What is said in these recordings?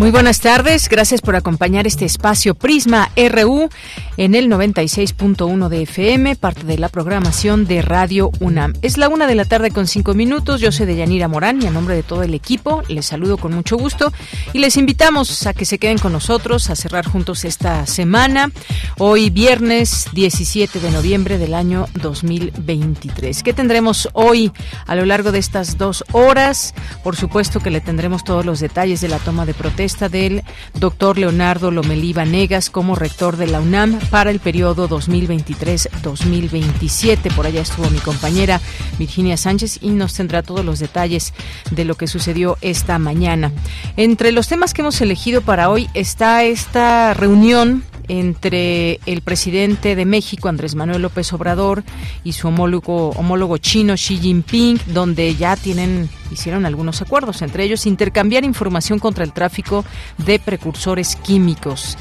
Muy buenas tardes, gracias por acompañar este espacio Prisma RU en el 96.1 de FM, parte de la programación de Radio UNAM. Es la una de la tarde con cinco minutos, yo soy Deyanira Morán y a nombre de todo el equipo les saludo con mucho gusto y les invitamos a que se queden con nosotros a cerrar juntos esta semana, hoy viernes 17 de noviembre del año 2023. ¿Qué tendremos hoy a lo largo de estas dos horas? Por supuesto que le tendremos todos los detalles de la toma de protesta del doctor Leonardo Lomelí Vanegas como rector de la UNAM para el periodo 2023-2027. Por allá estuvo mi compañera Virginia Sánchez y nos tendrá todos los detalles de lo que sucedió esta mañana. Entre los temas que hemos elegido para hoy está esta reunión entre el presidente de México, Andrés Manuel López Obrador, y su homólogo, homólogo chino, Xi Jinping, donde ya tienen hicieron algunos acuerdos, entre ellos intercambiar información contra el tráfico de precursores químicos.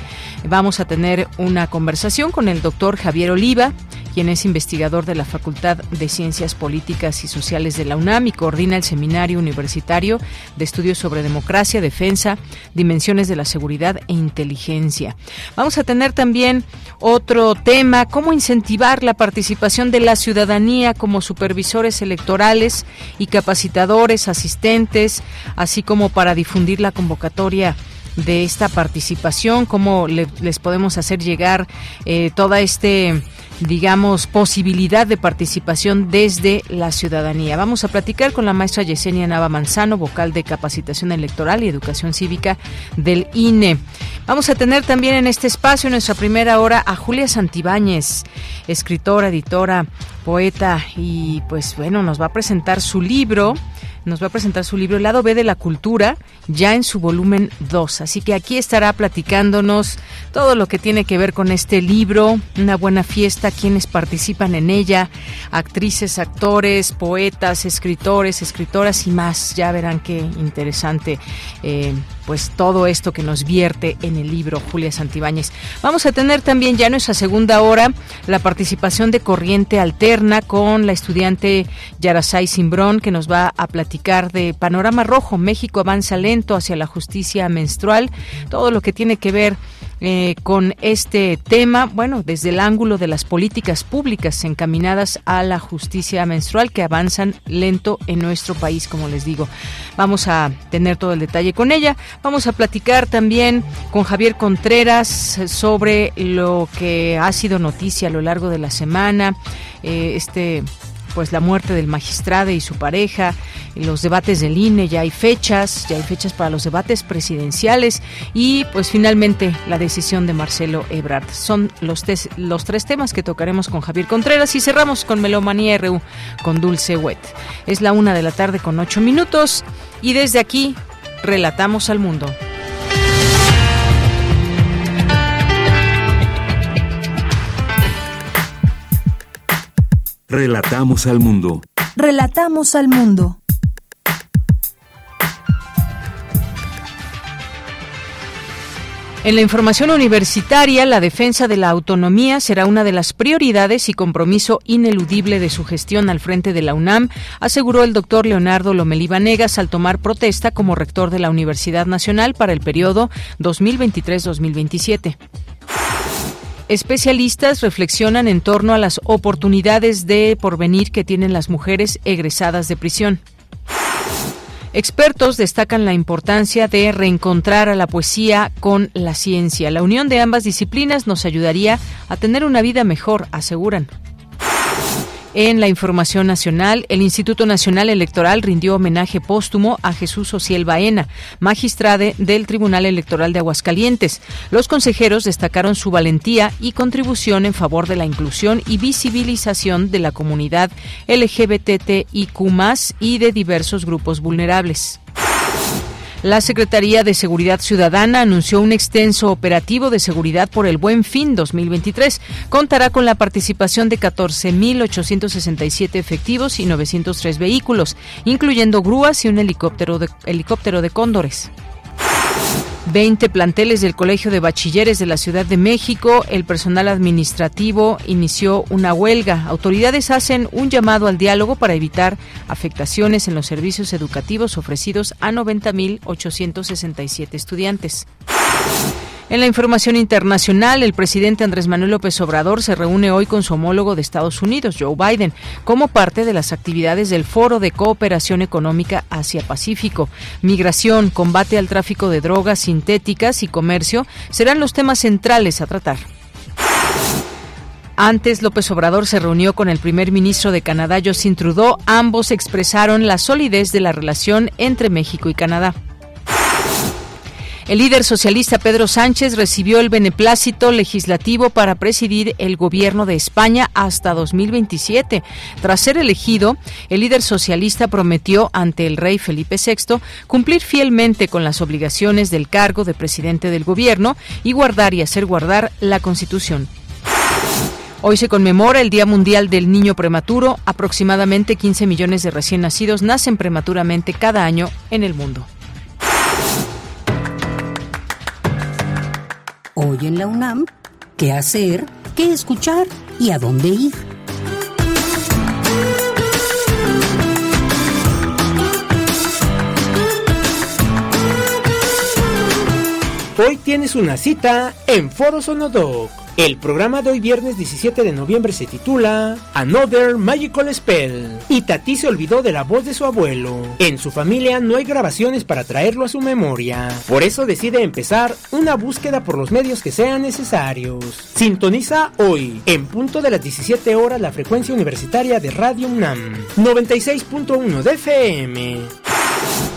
Vamos a tener una conversación con el doctor Javier Oliva, quien es investigador de la Facultad de Ciencias Políticas y Sociales de la UNAM y coordina el Seminario Universitario de Estudios sobre Democracia, Defensa, Dimensiones de la Seguridad e Inteligencia. Vamos a tener también otro tema, cómo incentivar la participación de la ciudadanía como supervisores electorales y capacitadores, asistentes, así como para difundir la convocatoria de esta participación, cómo les podemos hacer llegar eh, toda este digamos, posibilidad de participación desde la ciudadanía. Vamos a platicar con la maestra Yesenia Nava Manzano, vocal de capacitación electoral y educación cívica del INE. Vamos a tener también en este espacio, en nuestra primera hora, a Julia Santibáñez, escritora, editora, poeta y pues bueno, nos va a presentar su libro nos va a presentar su libro lado B de la cultura, ya en su volumen 2. Así que aquí estará platicándonos todo lo que tiene que ver con este libro, una buena fiesta, quienes participan en ella, actrices, actores, poetas, escritores, escritoras y más. Ya verán qué interesante. Eh, pues todo esto que nos vierte en el libro Julia Santibáñez. Vamos a tener también ya en nuestra segunda hora la participación de Corriente Alterna con la estudiante Yarasay Simbrón que nos va a platicar de Panorama Rojo, México avanza lento hacia la justicia menstrual, todo lo que tiene que ver eh, con este tema, bueno, desde el ángulo de las políticas públicas encaminadas a la justicia menstrual que avanzan lento en nuestro país, como les digo. Vamos a tener todo el detalle con ella. Vamos a platicar también con Javier Contreras sobre lo que ha sido noticia a lo largo de la semana, eh, este pues la muerte del magistrado y su pareja, los debates del INE, ya hay fechas, ya hay fechas para los debates presidenciales y pues finalmente la decisión de Marcelo Ebrard. Son los, los tres temas que tocaremos con Javier Contreras y cerramos con Melomanía RU con Dulce Wet. Es la una de la tarde con ocho minutos y desde aquí relatamos al mundo. Relatamos al mundo. Relatamos al mundo. En la información universitaria, la defensa de la autonomía será una de las prioridades y compromiso ineludible de su gestión al frente de la UNAM, aseguró el doctor Leonardo Lomelí Vanegas al tomar protesta como rector de la Universidad Nacional para el periodo 2023-2027. Especialistas reflexionan en torno a las oportunidades de porvenir que tienen las mujeres egresadas de prisión. Expertos destacan la importancia de reencontrar a la poesía con la ciencia. La unión de ambas disciplinas nos ayudaría a tener una vida mejor, aseguran. En la información nacional, el Instituto Nacional Electoral rindió homenaje póstumo a Jesús Ociel Baena, magistrade del Tribunal Electoral de Aguascalientes. Los consejeros destacaron su valentía y contribución en favor de la inclusión y visibilización de la comunidad LGBTIQ y de diversos grupos vulnerables. La Secretaría de Seguridad Ciudadana anunció un extenso operativo de seguridad por el Buen Fin 2023. Contará con la participación de 14.867 efectivos y 903 vehículos, incluyendo grúas y un helicóptero de, helicóptero de cóndores. 20 planteles del Colegio de Bachilleres de la Ciudad de México, el personal administrativo inició una huelga. Autoridades hacen un llamado al diálogo para evitar afectaciones en los servicios educativos ofrecidos a 90.867 estudiantes. En la información internacional, el presidente Andrés Manuel López Obrador se reúne hoy con su homólogo de Estados Unidos, Joe Biden, como parte de las actividades del Foro de Cooperación Económica Asia-Pacífico. Migración, combate al tráfico de drogas sintéticas y comercio serán los temas centrales a tratar. Antes, López Obrador se reunió con el primer ministro de Canadá, Justin Trudeau. Ambos expresaron la solidez de la relación entre México y Canadá. El líder socialista Pedro Sánchez recibió el beneplácito legislativo para presidir el gobierno de España hasta 2027. Tras ser elegido, el líder socialista prometió ante el rey Felipe VI cumplir fielmente con las obligaciones del cargo de presidente del gobierno y guardar y hacer guardar la Constitución. Hoy se conmemora el Día Mundial del Niño Prematuro. Aproximadamente 15 millones de recién nacidos nacen prematuramente cada año en el mundo. Hoy en la UNAM, ¿qué hacer? ¿Qué escuchar? ¿Y a dónde ir? Hoy tienes una cita en Foro Sonodoc. El programa de hoy viernes 17 de noviembre se titula Another Magical Spell y Tati se olvidó de la voz de su abuelo. En su familia no hay grabaciones para traerlo a su memoria. Por eso decide empezar una búsqueda por los medios que sean necesarios. Sintoniza hoy, en punto de las 17 horas, la frecuencia universitaria de Radio UNAM 96.1 de FM.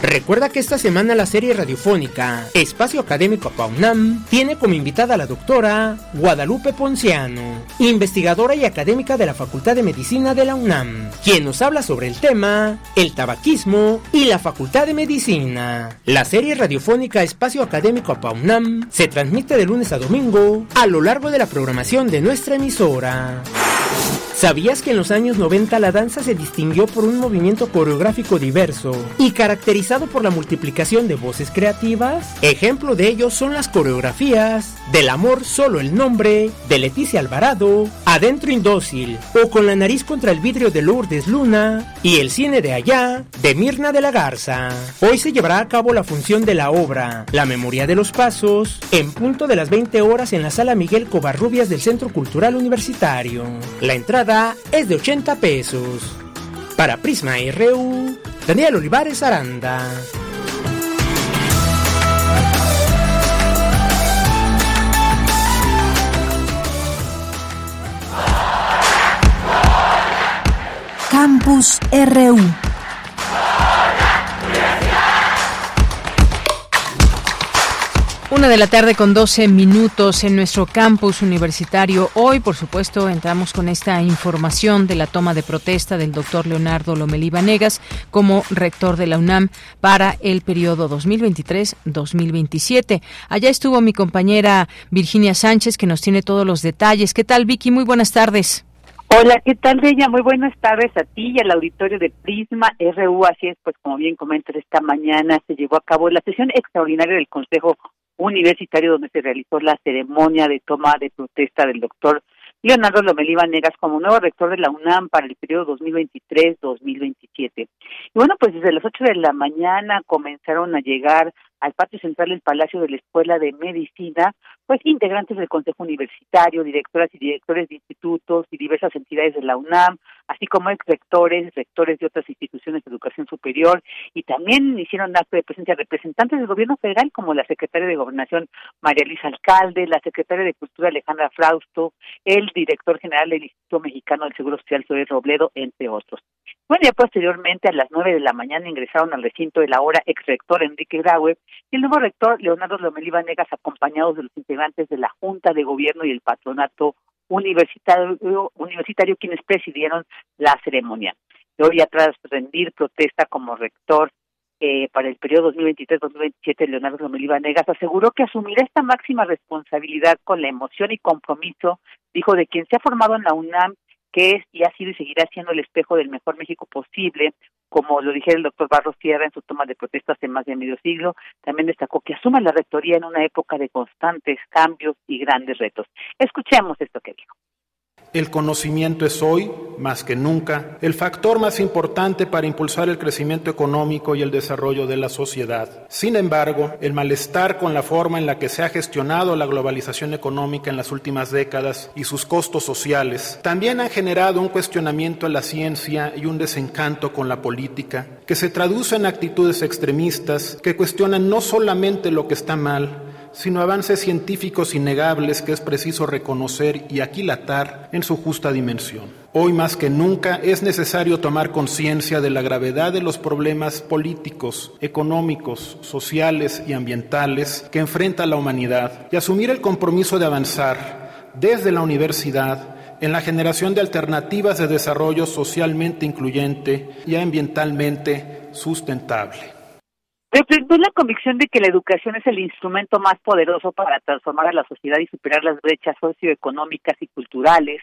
Recuerda que esta semana la serie radiofónica Espacio Académico PAUNAM tiene como invitada a la doctora Guadalupe Ponciano, investigadora y académica de la Facultad de Medicina de la UNAM, quien nos habla sobre el tema el tabaquismo y la Facultad de Medicina. La serie radiofónica Espacio Académico PAUNAM se transmite de lunes a domingo a lo largo de la programación de nuestra emisora. ¿Sabías que en los años 90 la danza se distinguió por un movimiento coreográfico diverso y caracterizado por la multiplicación de voces creativas? Ejemplo de ello son las coreografías Del amor solo el nombre, de Leticia Alvarado, Adentro indócil o Con la nariz contra el vidrio de Lourdes Luna y El cine de allá, de Mirna de la Garza. Hoy se llevará a cabo la función de la obra La memoria de los pasos en punto de las 20 horas en la sala Miguel Covarrubias del Centro Cultural Universitario. La entrada es de 80 pesos. Para Prisma RU, Daniel Olivares Aranda. Campus RU. Una de la tarde con 12 minutos en nuestro campus universitario. Hoy, por supuesto, entramos con esta información de la toma de protesta del doctor Leonardo Lomelí Vanegas como rector de la UNAM para el periodo 2023-2027. Allá estuvo mi compañera Virginia Sánchez, que nos tiene todos los detalles. ¿Qué tal, Vicky? Muy buenas tardes. Hola, ¿qué tal, Bella? Muy buenas tardes a ti y al auditorio de Prisma RU. Así es, pues como bien comentas, esta mañana se llevó a cabo la sesión extraordinaria del Consejo universitario donde se realizó la ceremonia de toma de protesta del doctor Leonardo Lomelí Negas como nuevo rector de la UNAM para el periodo 2023-2027. Y bueno, pues desde las 8 de la mañana comenzaron a llegar al patio central del Palacio de la Escuela de Medicina, pues integrantes del Consejo Universitario, directoras y directores de institutos y diversas entidades de la UNAM, así como ex rectores, rectores de otras instituciones de educación superior, y también hicieron acto de presencia representantes del gobierno federal, como la secretaria de Gobernación María Luisa Alcalde, la secretaria de Cultura Alejandra Frausto, el director general del Instituto Mexicano del Seguro Social, Zoe Robledo, entre otros. Bueno, ya posteriormente a las nueve de la mañana ingresaron al recinto de la hora ex rector Enrique Graue y el nuevo rector Leonardo Lomelí Vanegas acompañados de los integrantes de la Junta de Gobierno y el Patronato Universitario, universitario quienes presidieron la ceremonia. Hoy, tras rendir protesta como rector eh, para el periodo 2023-2027, Leonardo Lomelí Vanegas aseguró que asumirá esta máxima responsabilidad con la emoción y compromiso, dijo, de quien se ha formado en la UNAM que es y ha sido y seguirá siendo el espejo del mejor México posible, como lo dijera el doctor Barros Sierra en su toma de protesta hace más de medio siglo, también destacó que asume la rectoría en una época de constantes cambios y grandes retos. Escuchemos esto que dijo. El conocimiento es hoy, más que nunca, el factor más importante para impulsar el crecimiento económico y el desarrollo de la sociedad. Sin embargo, el malestar con la forma en la que se ha gestionado la globalización económica en las últimas décadas y sus costos sociales también han generado un cuestionamiento a la ciencia y un desencanto con la política, que se traduce en actitudes extremistas que cuestionan no solamente lo que está mal, sino avances científicos innegables que es preciso reconocer y aquilatar en su justa dimensión. Hoy más que nunca es necesario tomar conciencia de la gravedad de los problemas políticos, económicos, sociales y ambientales que enfrenta la humanidad y asumir el compromiso de avanzar desde la universidad en la generación de alternativas de desarrollo socialmente incluyente y ambientalmente sustentable. Representó la convicción de que la educación es el instrumento más poderoso para transformar a la sociedad y superar las brechas socioeconómicas y culturales,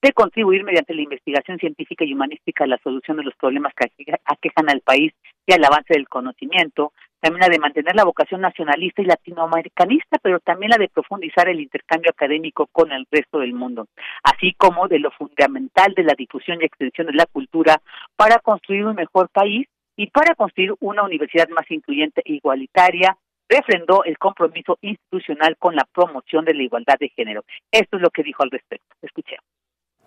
de contribuir mediante la investigación científica y humanística a la solución de los problemas que aquejan al país y al avance del conocimiento, también la de mantener la vocación nacionalista y latinoamericanista, pero también la de profundizar el intercambio académico con el resto del mundo, así como de lo fundamental de la difusión y extensión de la cultura para construir un mejor país y para construir una universidad más incluyente e igualitaria, refrendó el compromiso institucional con la promoción de la igualdad de género. Esto es lo que dijo al respecto. Escuchemos.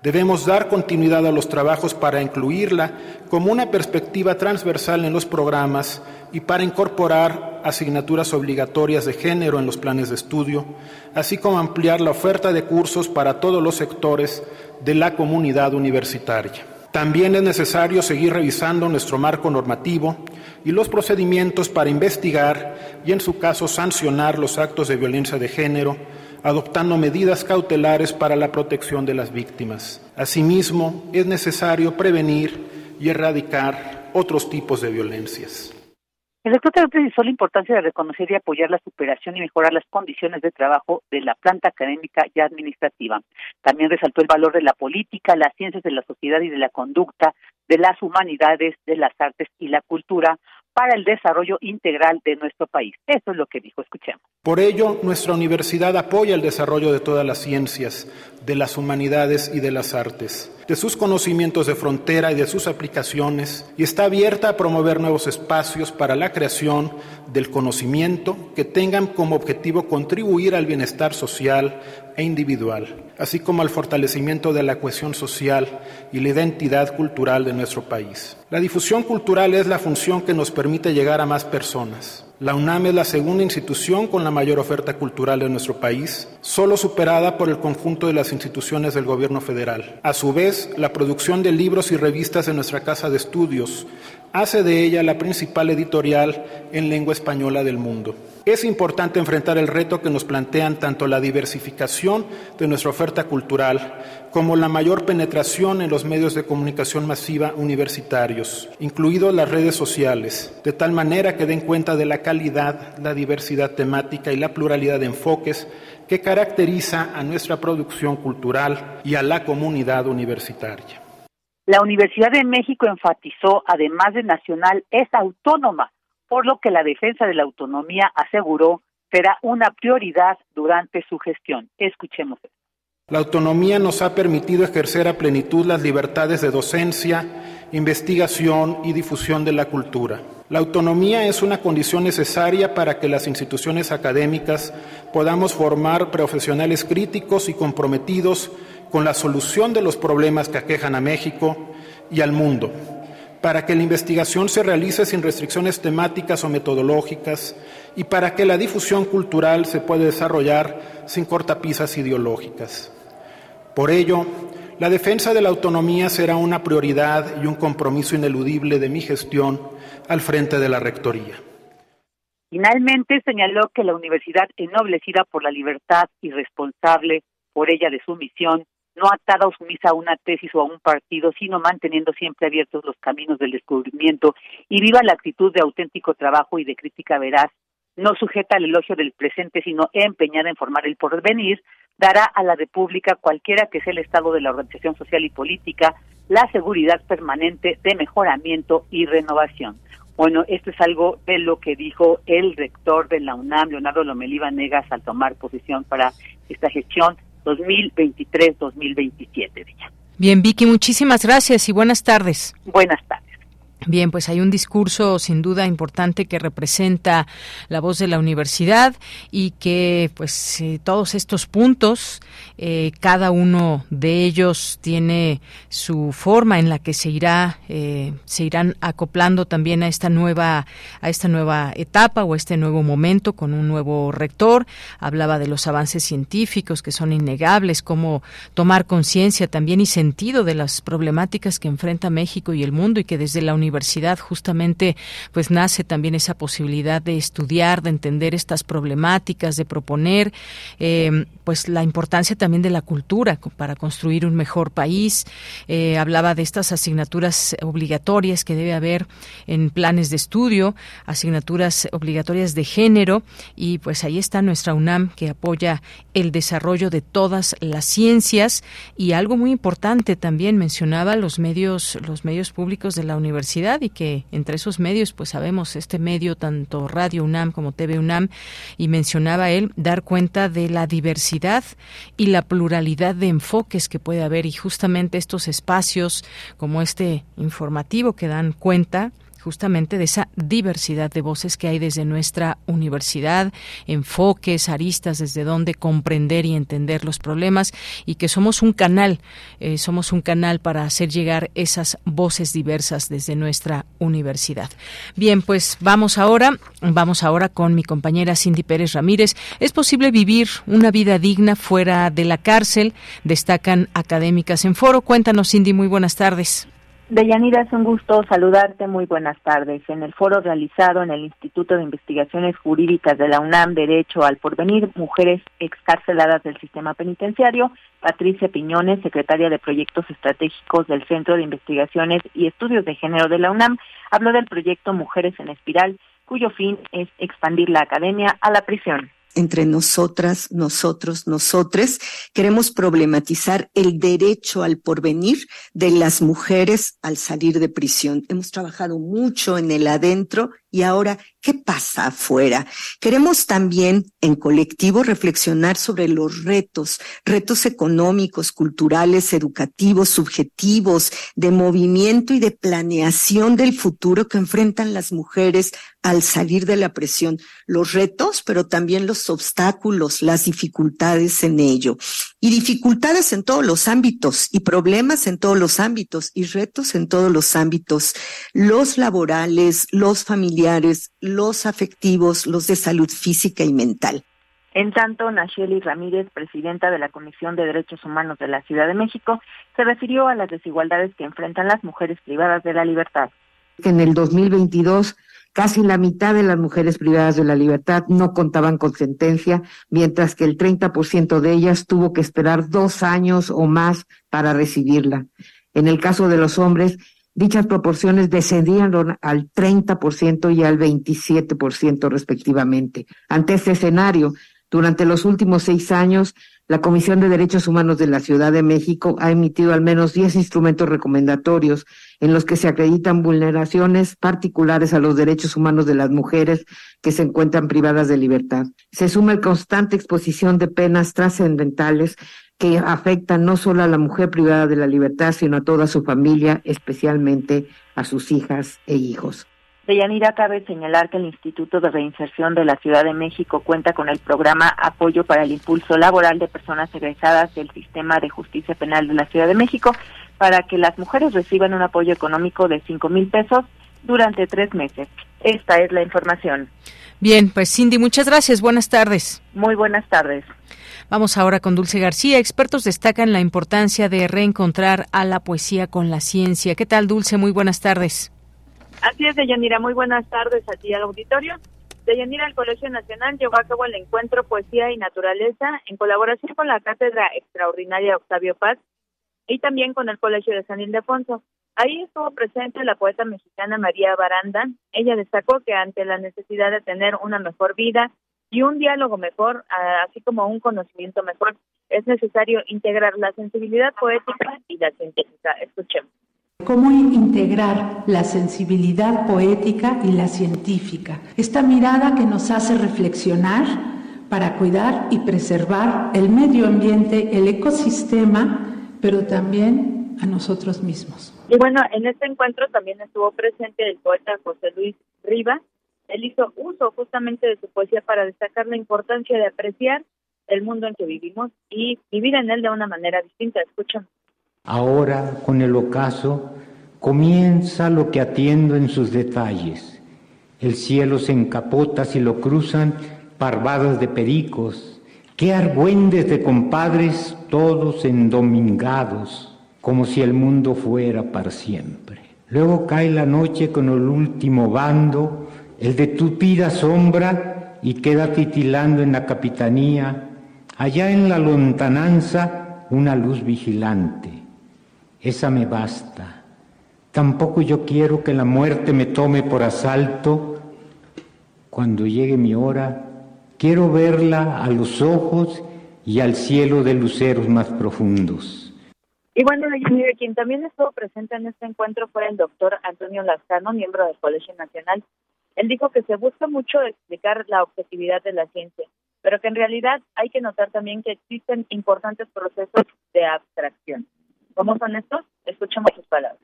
Debemos dar continuidad a los trabajos para incluirla como una perspectiva transversal en los programas y para incorporar asignaturas obligatorias de género en los planes de estudio, así como ampliar la oferta de cursos para todos los sectores de la comunidad universitaria. También es necesario seguir revisando nuestro marco normativo y los procedimientos para investigar y, en su caso, sancionar los actos de violencia de género, adoptando medidas cautelares para la protección de las víctimas. Asimismo, es necesario prevenir y erradicar otros tipos de violencias. El también precisó la importancia de reconocer y apoyar la superación y mejorar las condiciones de trabajo de la planta académica y administrativa. También resaltó el valor de la política, las ciencias de la sociedad y de la conducta, de las humanidades, de las artes y la cultura para el desarrollo integral de nuestro país. Eso es lo que dijo, escuchemos. Por ello, nuestra universidad apoya el desarrollo de todas las ciencias, de las humanidades y de las artes, de sus conocimientos de frontera y de sus aplicaciones, y está abierta a promover nuevos espacios para la creación del conocimiento que tengan como objetivo contribuir al bienestar social e individual, así como al fortalecimiento de la cohesión social y la identidad cultural de nuestro país. La difusión cultural es la función que nos permite llegar a más personas. La UNAM es la segunda institución con la mayor oferta cultural de nuestro país, solo superada por el conjunto de las instituciones del gobierno federal. A su vez, la producción de libros y revistas de nuestra casa de estudios hace de ella la principal editorial en lengua española del mundo. Es importante enfrentar el reto que nos plantean tanto la diversificación de nuestra oferta cultural como la mayor penetración en los medios de comunicación masiva universitarios, incluidos las redes sociales, de tal manera que den cuenta de la calidad, la diversidad temática y la pluralidad de enfoques que caracteriza a nuestra producción cultural y a la comunidad universitaria. La Universidad de México enfatizó, además de nacional, es autónoma, por lo que la defensa de la autonomía aseguró será una prioridad durante su gestión. Escuchemos. La autonomía nos ha permitido ejercer a plenitud las libertades de docencia investigación y difusión de la cultura. La autonomía es una condición necesaria para que las instituciones académicas podamos formar profesionales críticos y comprometidos con la solución de los problemas que aquejan a México y al mundo, para que la investigación se realice sin restricciones temáticas o metodológicas y para que la difusión cultural se pueda desarrollar sin cortapisas ideológicas. Por ello, la defensa de la autonomía será una prioridad y un compromiso ineludible de mi gestión al frente de la Rectoría. Finalmente señaló que la universidad ennoblecida por la libertad y responsable por ella de su misión no atada o sumisa a una tesis o a un partido, sino manteniendo siempre abiertos los caminos del descubrimiento. Y viva la actitud de auténtico trabajo y de crítica veraz, no sujeta al elogio del presente, sino empeñada en formar el porvenir, dará a la República, cualquiera que sea el estado de la organización social y política, la seguridad permanente de mejoramiento y renovación. Bueno, esto es algo de lo que dijo el rector de la UNAM, Leonardo Lomelí Negas, al tomar posición para esta gestión 2023-2027. Bien, Vicky, muchísimas gracias y buenas tardes. Buenas tardes. Bien, pues hay un discurso sin duda importante que representa la voz de la universidad y que pues eh, todos estos puntos, eh, cada uno de ellos tiene su forma en la que se irá, eh, se irán acoplando también a esta nueva, a esta nueva etapa o a este nuevo momento con un nuevo rector. Hablaba de los avances científicos que son innegables, cómo tomar conciencia también y sentido de las problemáticas que enfrenta México y el mundo y que desde la universidad universidad justamente pues nace también esa posibilidad de estudiar, de entender estas problemáticas, de proponer eh, pues la importancia también de la cultura para construir un mejor país. Eh, hablaba de estas asignaturas obligatorias que debe haber en planes de estudio, asignaturas obligatorias de género y pues ahí está nuestra UNAM que apoya el desarrollo de todas las ciencias y algo muy importante también mencionaba los medios los medios públicos de la universidad y que entre esos medios pues sabemos este medio tanto Radio UNAM como TV UNAM y mencionaba él dar cuenta de la diversidad y la pluralidad de enfoques que puede haber. Y justamente estos espacios como este informativo que dan cuenta justamente de esa diversidad de voces que hay desde nuestra universidad, enfoques, aristas, desde donde comprender y entender los problemas y que somos un canal, eh, somos un canal para hacer llegar esas voces diversas desde nuestra universidad. Bien, pues vamos ahora, vamos ahora con mi compañera Cindy Pérez Ramírez. ¿Es posible vivir una vida digna fuera de la cárcel? Destacan académicas en foro. Cuéntanos, Cindy, muy buenas tardes. Deyanira, es un gusto saludarte. Muy buenas tardes. En el foro realizado en el Instituto de Investigaciones Jurídicas de la UNAM, Derecho al Porvenir, Mujeres Excarceladas del Sistema Penitenciario, Patricia Piñones, secretaria de Proyectos Estratégicos del Centro de Investigaciones y Estudios de Género de la UNAM, habló del proyecto Mujeres en Espiral, cuyo fin es expandir la academia a la prisión entre nosotras, nosotros, nosotres, queremos problematizar el derecho al porvenir de las mujeres al salir de prisión. Hemos trabajado mucho en el adentro y ahora, ¿qué pasa afuera? Queremos también en colectivo reflexionar sobre los retos, retos económicos, culturales, educativos, subjetivos, de movimiento y de planeación del futuro que enfrentan las mujeres al salir de la presión. Los retos, pero también los obstáculos, las dificultades en ello. Y dificultades en todos los ámbitos y problemas en todos los ámbitos y retos en todos los ámbitos, los laborales, los familiares, los afectivos, los de salud física y mental. En tanto, Nacheli Ramírez, presidenta de la Comisión de Derechos Humanos de la Ciudad de México, se refirió a las desigualdades que enfrentan las mujeres privadas de la libertad. En el 2022 Casi la mitad de las mujeres privadas de la libertad no contaban con sentencia, mientras que el 30% de ellas tuvo que esperar dos años o más para recibirla. En el caso de los hombres, dichas proporciones descendieron al 30% y al 27% respectivamente. Ante este escenario, durante los últimos seis años, la Comisión de Derechos Humanos de la Ciudad de México ha emitido al menos 10 instrumentos recomendatorios en los que se acreditan vulneraciones particulares a los derechos humanos de las mujeres que se encuentran privadas de libertad. Se suma el constante exposición de penas trascendentales que afectan no solo a la mujer privada de la libertad, sino a toda su familia, especialmente a sus hijas e hijos. Deyanira, cabe señalar que el Instituto de Reinserción de la Ciudad de México cuenta con el programa Apoyo para el Impulso Laboral de Personas Egresadas del Sistema de Justicia Penal de la Ciudad de México para que las mujeres reciban un apoyo económico de cinco mil pesos durante tres meses. Esta es la información. Bien, pues Cindy, muchas gracias. Buenas tardes. Muy buenas tardes. Vamos ahora con Dulce García. Expertos destacan la importancia de reencontrar a la poesía con la ciencia. ¿Qué tal, Dulce? Muy buenas tardes. Así es, Deyanira. Muy buenas tardes a ti al auditorio. Deyanira, el Colegio Nacional llevó a cabo el encuentro Poesía y Naturaleza en colaboración con la Cátedra Extraordinaria Octavio Paz y también con el Colegio de San Ildefonso. Ahí estuvo presente la poeta mexicana María Baranda. Ella destacó que ante la necesidad de tener una mejor vida y un diálogo mejor, así como un conocimiento mejor, es necesario integrar la sensibilidad poética y la científica. Escuchemos. ¿Cómo integrar la sensibilidad poética y la científica? Esta mirada que nos hace reflexionar para cuidar y preservar el medio ambiente, el ecosistema, pero también a nosotros mismos. Y bueno, en este encuentro también estuvo presente el poeta José Luis Riva. Él hizo uso justamente de su poesía para destacar la importancia de apreciar el mundo en que vivimos y vivir en él de una manera distinta. Escuchen. Ahora, con el ocaso, comienza lo que atiendo en sus detalles. El cielo se encapota si lo cruzan parvadas de pericos. Qué argüendes de compadres, todos endomingados, como si el mundo fuera para siempre. Luego cae la noche con el último bando, el de tupida sombra, y queda titilando en la capitanía, allá en la lontananza, una luz vigilante esa me basta. Tampoco yo quiero que la muerte me tome por asalto. Cuando llegue mi hora, quiero verla a los ojos y al cielo de luceros más profundos. Y bueno, quien también estuvo presente en este encuentro fue el doctor Antonio Lascano, miembro del Colegio Nacional. Él dijo que se busca mucho explicar la objetividad de la ciencia, pero que en realidad hay que notar también que existen importantes procesos de abstracción. ¿Cómo son estos? Escuchemos sus palabras.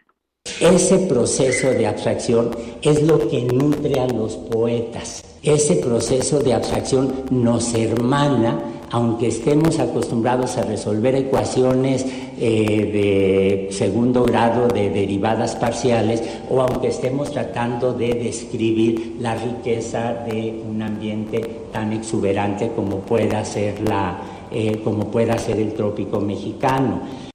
Ese proceso de abstracción es lo que nutre a los poetas. Ese proceso de abstracción nos hermana, aunque estemos acostumbrados a resolver ecuaciones eh, de segundo grado de derivadas parciales, o aunque estemos tratando de describir la riqueza de un ambiente tan exuberante como pueda ser, la, eh, como pueda ser el trópico mexicano.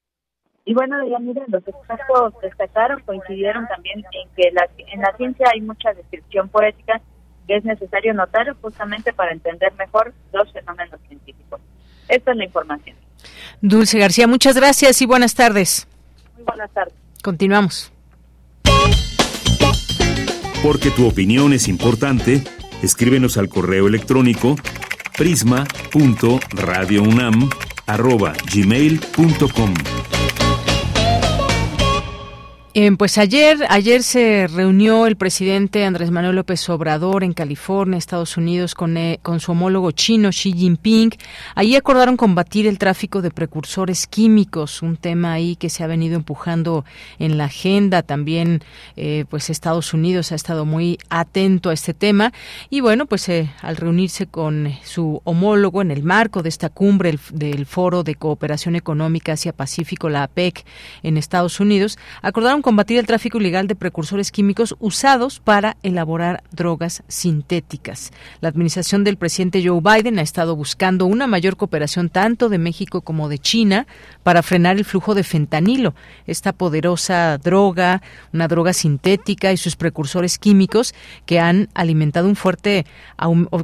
Y bueno, ya miren, los expertos destacaron, coincidieron también en que en la ciencia hay mucha descripción poética que es necesario notar justamente para entender mejor los fenómenos científicos. Esta es la información. Dulce García, muchas gracias y buenas tardes. Muy buenas tardes. Continuamos. Porque tu opinión es importante, escríbenos al correo electrónico prisma.radiounam@gmail.com. Eh, pues ayer, ayer se reunió el presidente Andrés Manuel López Obrador en California, Estados Unidos, con, eh, con su homólogo chino Xi Jinping. Ahí acordaron combatir el tráfico de precursores químicos, un tema ahí que se ha venido empujando en la agenda. También, eh, pues Estados Unidos ha estado muy atento a este tema. Y bueno, pues al reunirse con su homólogo en el marco de esta cumbre del Foro de Cooperación Económica Asia-Pacífico, la APEC, en Estados Unidos, acordaron combatir el tráfico ilegal de precursores químicos usados para elaborar drogas sintéticas. La administración del presidente Joe Biden ha estado buscando una mayor cooperación tanto de México como de China para frenar el flujo de fentanilo, esta poderosa droga, una droga sintética y sus precursores químicos que han alimentado un fuerte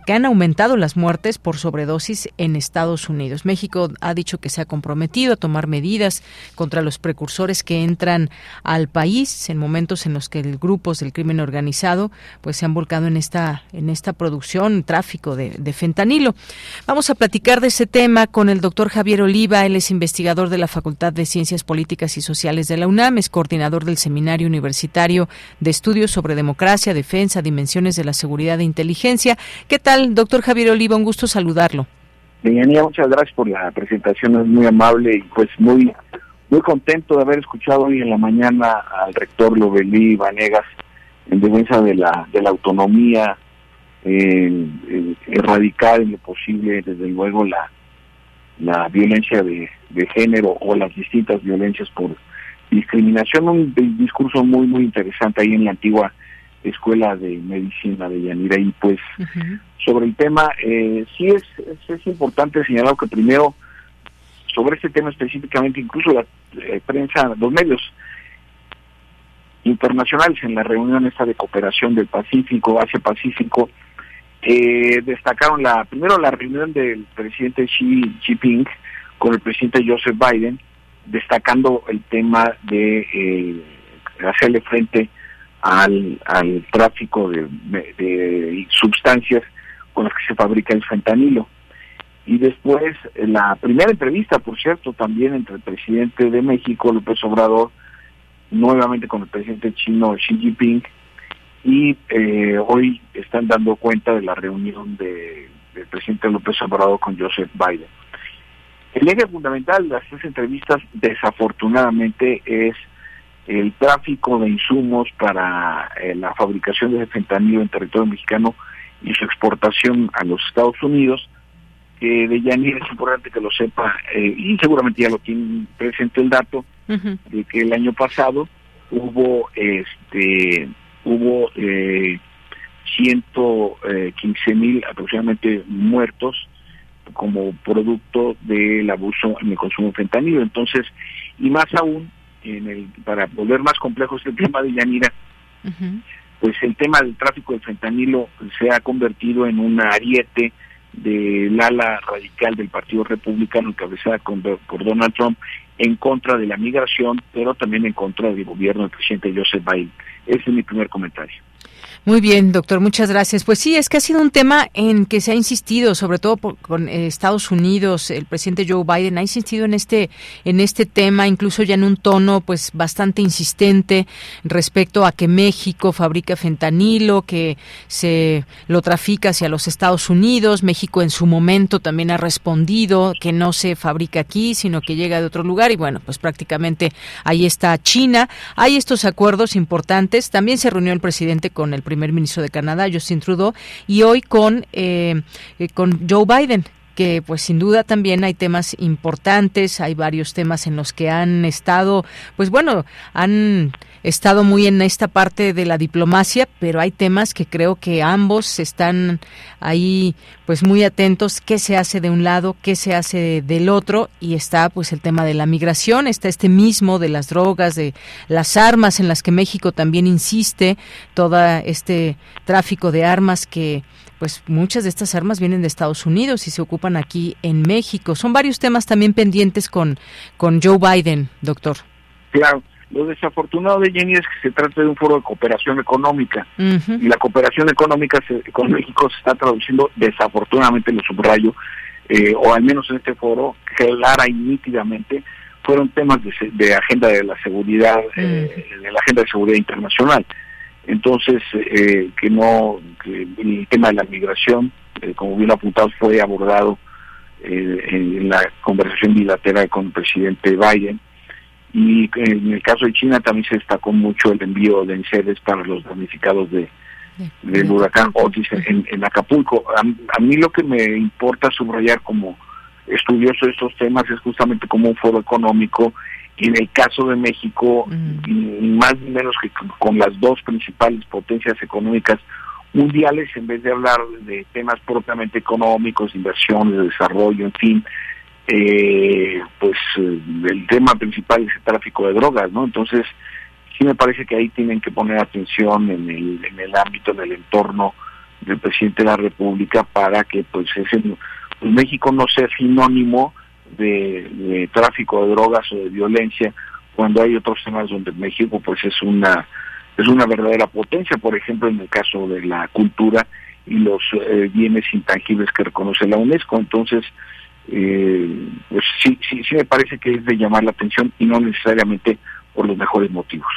que han aumentado las muertes por sobredosis en Estados Unidos. México ha dicho que se ha comprometido a tomar medidas contra los precursores que entran al país en momentos en los que el grupos del crimen organizado pues se han volcado en esta en esta producción tráfico de, de fentanilo. Vamos a platicar de ese tema con el doctor Javier Oliva, él es investigador de la Facultad de Ciencias Políticas y Sociales de la UNAM, es coordinador del Seminario Universitario de Estudios sobre Democracia, Defensa, Dimensiones de la Seguridad e Inteligencia. ¿Qué tal, doctor Javier Oliva? Un gusto saludarlo. Deyanira, muchas gracias por la presentación, es muy amable y pues muy muy contento de haber escuchado hoy en la mañana al rector Lovelí Vanegas en defensa de la, de la autonomía, eh, eh, erradicar en lo posible, desde luego, la, la violencia de, de género o las distintas violencias por discriminación. Un discurso muy, muy interesante ahí en la antigua Escuela de Medicina de Yanira. Y pues, sobre el tema, eh, sí es, es, importante señalar que primero, sobre este tema específicamente, incluso la eh, prensa, los medios internacionales en la reunión esta de cooperación del Pacífico, Asia-Pacífico, eh, destacaron la primero la reunión del presidente Xi Jinping con el presidente Joseph Biden, destacando el tema de eh, hacerle frente al, al tráfico de, de, sustancias con las que se fabrica el fentanilo. Y después, la primera entrevista, por cierto, también entre el presidente de México, López Obrador, nuevamente con el presidente chino Xi Jinping, y eh, hoy están dando cuenta de la reunión de, del presidente López Obrador con Joseph Biden. El eje fundamental de las tres entrevistas, desafortunadamente, es el tráfico de insumos para eh, la fabricación de fentanilo en territorio mexicano y su exportación a los Estados Unidos, que de Yanir es importante que lo sepa, eh, y seguramente ya lo tiene presente el dato, de que el año pasado hubo este hubo eh, 115 mil aproximadamente muertos como producto del abuso en el consumo de fentanilo. Entonces, y más aún, en el, para volver más complejo este tema de Yanira, pues el tema del tráfico de fentanilo se ha convertido en un ariete del ala radical del Partido Republicano encabezada por Donald Trump en contra de la migración, pero también en contra del gobierno del presidente Joseph Biden. Ese es mi primer comentario. Muy bien, doctor, muchas gracias. Pues sí, es que ha sido un tema en que se ha insistido, sobre todo con eh, Estados Unidos, el presidente Joe Biden ha insistido en este en este tema, incluso ya en un tono pues bastante insistente respecto a que México fabrica fentanilo, que se lo trafica hacia los Estados Unidos. México en su momento también ha respondido que no se fabrica aquí, sino que llega de otro lugar y bueno, pues prácticamente ahí está China. Hay estos acuerdos importantes. También se reunió el presidente con el primer ministro de Canadá, Justin Trudeau, y hoy con, eh, eh, con Joe Biden que pues sin duda también hay temas importantes, hay varios temas en los que han estado, pues bueno, han estado muy en esta parte de la diplomacia, pero hay temas que creo que ambos están ahí pues muy atentos qué se hace de un lado, qué se hace del otro y está pues el tema de la migración, está este mismo de las drogas, de las armas en las que México también insiste, todo este tráfico de armas que pues muchas de estas armas vienen de Estados Unidos y se ocupan aquí en México. Son varios temas también pendientes con, con Joe Biden, doctor. Claro. Lo desafortunado de Jenny es que se trata de un foro de cooperación económica y la cooperación económica con México se está traduciendo desafortunadamente, lo subrayo, eh, o al menos en este foro, clara y nítidamente, fueron temas de, de agenda de la seguridad, eh, de la agenda de seguridad internacional. Entonces, eh, que no, que el tema de la migración, eh, como bien apuntado, fue abordado eh, en la conversación bilateral con el presidente Biden. Y en el caso de China también se destacó mucho el envío de enseres para los damnificados de, del huracán Otis en, Acapulco. A, a, mí lo que me importa subrayar como estudioso de estos temas es justamente como un foro económico y en el caso de México, más ni menos que con las dos principales potencias económicas mundiales, en vez de hablar de temas propiamente económicos, inversiones, de desarrollo, en fin, eh, pues eh, el tema principal es el tráfico de drogas, ¿no? Entonces, sí me parece que ahí tienen que poner atención en el, en el ámbito, en el entorno del presidente de la República para que pues ese pues, México no sea sinónimo de, tráfico de drogas o de violencia cuando hay otros temas donde México pues es una es una verdadera potencia por ejemplo en el caso de la cultura y los eh, bienes intangibles que reconoce la UNESCO. Entonces eh, pues sí, sí sí me parece que es de llamar la atención y no necesariamente por los mejores motivos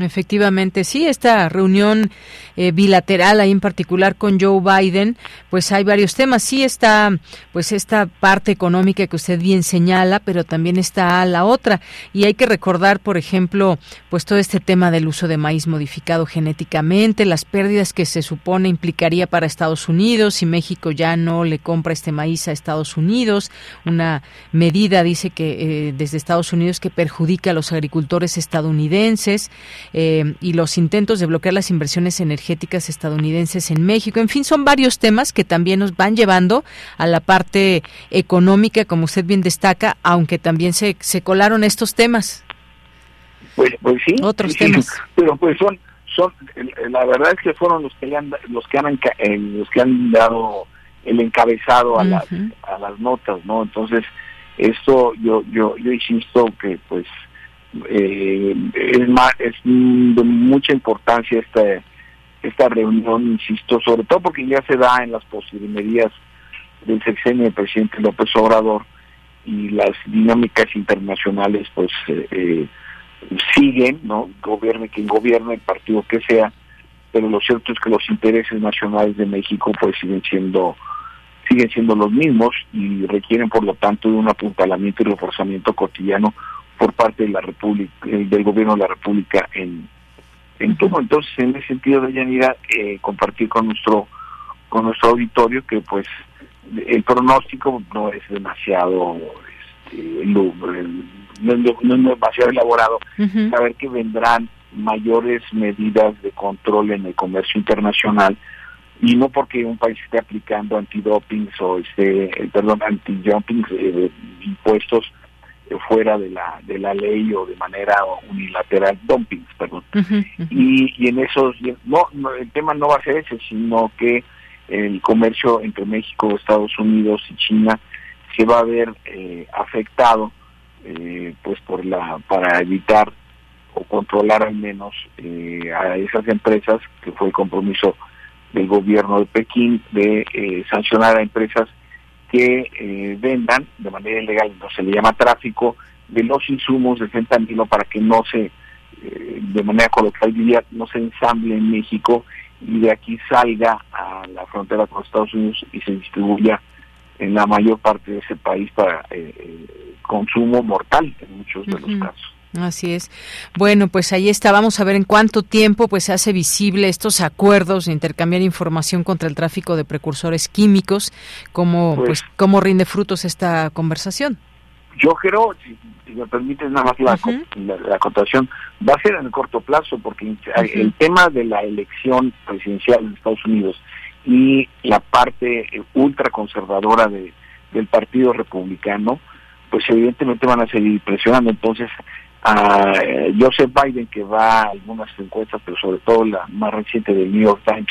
Efectivamente, sí, esta reunión eh, bilateral ahí en particular con Joe Biden, pues hay varios temas. Sí está, pues esta parte económica que usted bien señala, pero también está la otra. Y hay que recordar, por ejemplo, pues todo este tema del uso de maíz modificado genéticamente, las pérdidas que se supone implicaría para Estados Unidos si México ya no le compra este maíz a Estados Unidos. Una medida dice que eh, desde Estados Unidos que perjudica a los agricultores estadounidenses. Eh, y los intentos de bloquear las inversiones energéticas estadounidenses en México. En fin, son varios temas que también nos van llevando a la parte económica, como usted bien destaca, aunque también se, se colaron estos temas. Pues, pues sí. Otros temas. Pero pues son, son, la verdad es que fueron los que han, los que han, eh, los que han dado el encabezado a, las, a las notas, ¿no? Entonces, esto yo, yo, yo insisto que pues eh, es, más, es de mucha importancia esta, esta reunión, insisto, sobre todo porque ya se da en las posibilidades del sexenio del presidente López Obrador y las dinámicas internacionales pues eh, eh, siguen, ¿no? Gobierne quien gobierne, el partido que sea, pero lo cierto es que los intereses nacionales de México pues siguen siendo siguen siendo los mismos y requieren por lo tanto de un apuntalamiento y reforzamiento cotidiano por parte de la República, eh, del gobierno de la República en, en. Entonces, en ese sentido, de eh, compartir con nuestro con nuestro auditorio que pues el pronóstico no es demasiado este, no, es demasiado elaborado. Saber que vendrán mayores medidas de control en el comercio internacional y no porque un país esté aplicando antidopings o esté, perdón, anti-jumpings, eh, impuestos fuera de la de la ley o de manera unilateral dumping perdón. Y, y en esos no, el tema no va a ser ese sino que el comercio entre México Estados Unidos y China se va a ver eh, afectado eh, pues por la para evitar o controlar al menos eh, a esas empresas que fue el compromiso del gobierno de Pekín de sancionar a empresas que eh, vendan de manera ilegal, no se le llama tráfico, de los insumos de fentanilo para que no se, eh, de manera coloquial diría, no se ensamble en México y de aquí salga a la frontera con Estados Unidos y se distribuya en la mayor parte de ese país para eh, consumo mortal en muchos de los casos. Así es. Bueno, pues ahí está. Vamos a ver en cuánto tiempo pues se hace visible estos acuerdos de intercambiar información contra el tráfico de precursores químicos, cómo pues, pues cómo rinde frutos esta conversación. Yo creo, si, me permites nada más la, la, cotación, va a ser en el corto plazo porque el tema de la elección presidencial en Estados Unidos y la parte ultraconservadora de, del Partido Republicano, pues evidentemente van a seguir presionando. Entonces, a eh, Joseph Biden, que va a algunas encuestas, pero sobre todo la más reciente del New York Times,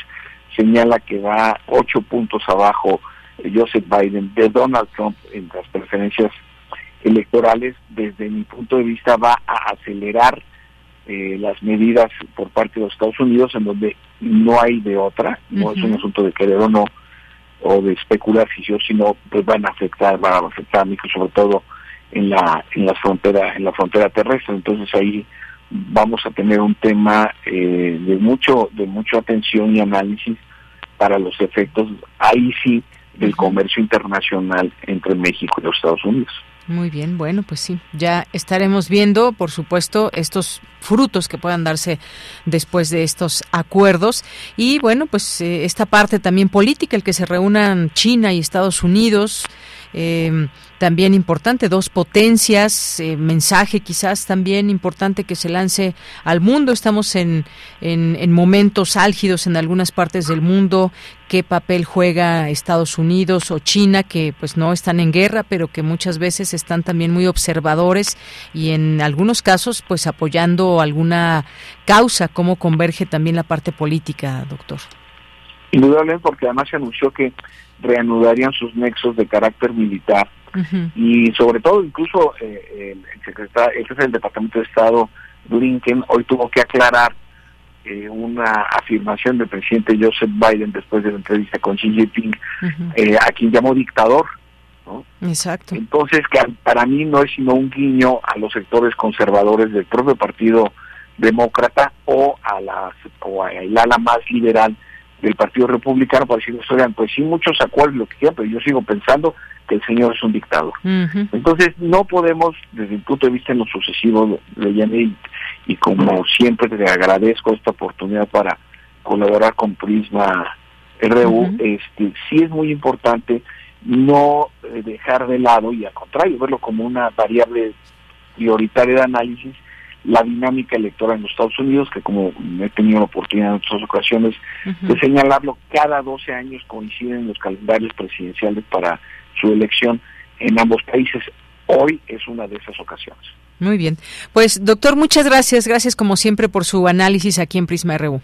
señala que va ocho puntos abajo eh, Joseph Biden de Donald Trump en las preferencias electorales, desde mi punto de vista va a acelerar eh, las medidas por parte de los Estados Unidos en donde no hay de otra, no es un asunto de querer o no, o de especular si sino pues van a afectar, van a afectar a México sobre todo en la en la frontera en la frontera terrestre. Entonces ahí vamos a tener un tema eh, de mucho de mucha atención y análisis para los efectos ahí sí del comercio internacional entre México y los Estados Unidos. Muy bien, bueno, pues sí, ya estaremos viendo, por supuesto, estos frutos que puedan darse después de estos acuerdos. Y bueno, pues eh, esta parte también política, el que se reúnan China y Estados Unidos eh, también importante, dos potencias, eh, mensaje quizás también importante que se lance al mundo. Estamos en, en, momentos álgidos en algunas partes del mundo. ¿Qué papel juega Estados Unidos o China, que pues no están en guerra, pero que muchas veces están también muy observadores y en algunos casos pues apoyando alguna causa? ¿Cómo converge también la parte política, doctor? Indudablemente, porque además se anunció que reanudarían sus nexos de carácter militar y sobre todo incluso eh, el secretario, el jefe del Departamento de Estado, Blinken, hoy tuvo que aclarar eh, una afirmación del presidente Joseph Biden después de la entrevista con Xi Jinping, eh, a quien llamó dictador. Exacto. Entonces, que para mí no es sino un guiño a los sectores conservadores del propio Partido demócrata o a la o el ala más liberal del Partido Republicano para decir, oigan, pues sí, muchos acuerdos lo que quieran, pero yo sigo pensando que el señor es un dictador. Entonces, no podemos, desde el punto de vista en lo sucesivo, y, y como siempre te agradezco esta oportunidad para colaborar con Prisma RU, este, sí es muy importante no eh, dejar de lado y al contrario, verlo como una variable prioritaria de análisis la dinámica electoral en los Estados Unidos, que como he tenido la oportunidad en otras ocasiones de señalarlo, cada 12 años coinciden los calendarios presidenciales para su elección en ambos países. Hoy es una de esas ocasiones. Muy bien. Pues, doctor, muchas gracias. Gracias, como siempre, por su análisis aquí en Prisma RU.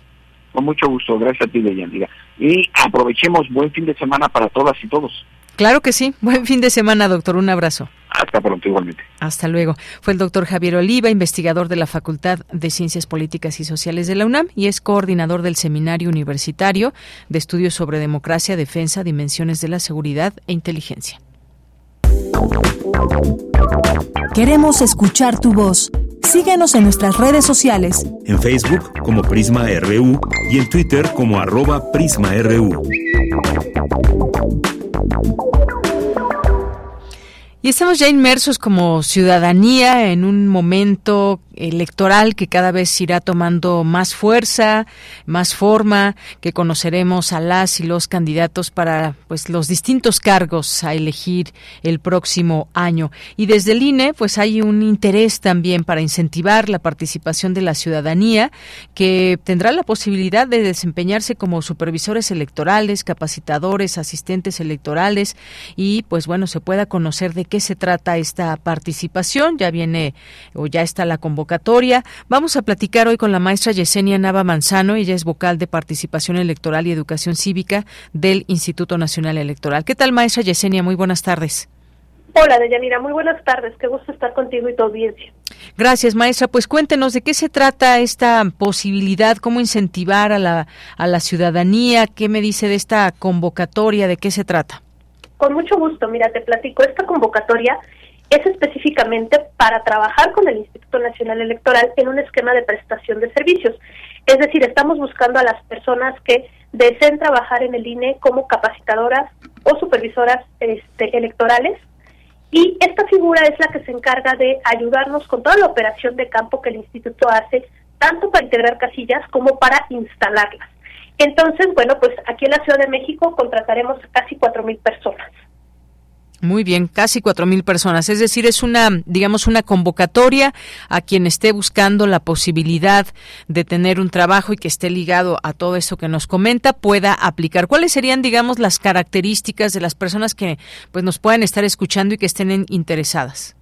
Con mucho gusto. Gracias a ti, Deyanira. Y aprovechemos buen fin de semana para todas y todos. Claro que sí. Buen fin de semana, doctor. Un abrazo. Hasta pronto, igualmente. Hasta luego. Fue el doctor Javier Oliva, investigador de la Facultad de Ciencias Políticas y Sociales de la UNAM y es coordinador del Seminario Universitario de Estudios sobre Democracia, Defensa, Dimensiones de la Seguridad e Inteligencia. Queremos escuchar tu voz. Síguenos en nuestras redes sociales. En Facebook como Prisma RU y en Twitter como arroba PrismaRU. Y estamos ya inmersos como ciudadanía en un momento electoral que cada vez irá tomando más fuerza, más forma, que conoceremos a las y los candidatos para pues los distintos cargos a elegir el próximo año. Y desde el INE pues hay un interés también para incentivar la participación de la ciudadanía que tendrá la posibilidad de desempeñarse como supervisores electorales, capacitadores, asistentes electorales y pues bueno, se pueda conocer de qué se trata esta participación. Ya viene o ya está la convocatoria Vamos a platicar hoy con la maestra Yesenia Nava Manzano, ella es vocal de participación electoral y educación cívica del Instituto Nacional Electoral. ¿Qué tal, maestra Yesenia? Muy buenas tardes. Hola, Deyanira, muy buenas tardes. Qué gusto estar contigo y tu audiencia. Gracias, maestra. Pues cuéntenos de qué se trata esta posibilidad, cómo incentivar a la, a la ciudadanía, qué me dice de esta convocatoria, de qué se trata. Con mucho gusto. Mira, te platico. Esta convocatoria es específicamente para trabajar con el Instituto Nacional Electoral en un esquema de prestación de servicios. Es decir, estamos buscando a las personas que deseen trabajar en el INE como capacitadoras o supervisoras este, electorales y esta figura es la que se encarga de ayudarnos con toda la operación de campo que el instituto hace, tanto para integrar casillas como para instalarlas. Entonces, bueno, pues aquí en la Ciudad de México contrataremos a casi cuatro mil personas. Muy bien, casi cuatro mil personas. Es decir, es una, digamos, una convocatoria a quien esté buscando la posibilidad de tener un trabajo y que esté ligado a todo eso que nos comenta pueda aplicar. ¿Cuáles serían, digamos, las características de las personas que, pues, nos puedan estar escuchando y que estén interesadas?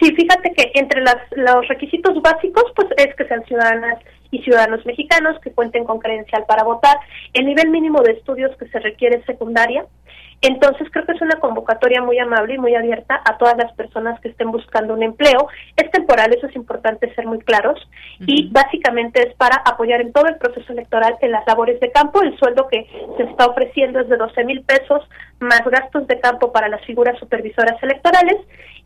Sí, fíjate que entre las, los requisitos básicos, pues, es que sean ciudadanas y ciudadanos mexicanos que cuenten con credencial para votar, el nivel mínimo de estudios que se requiere es secundaria, entonces creo que es una convocatoria muy amable y muy abierta a todas las personas que estén buscando un empleo. Es temporal, eso es importante ser muy claros. Y básicamente es para apoyar en todo el proceso electoral en las labores de campo. El sueldo que se está ofreciendo es de 12 mil pesos más gastos de campo para las figuras supervisoras electorales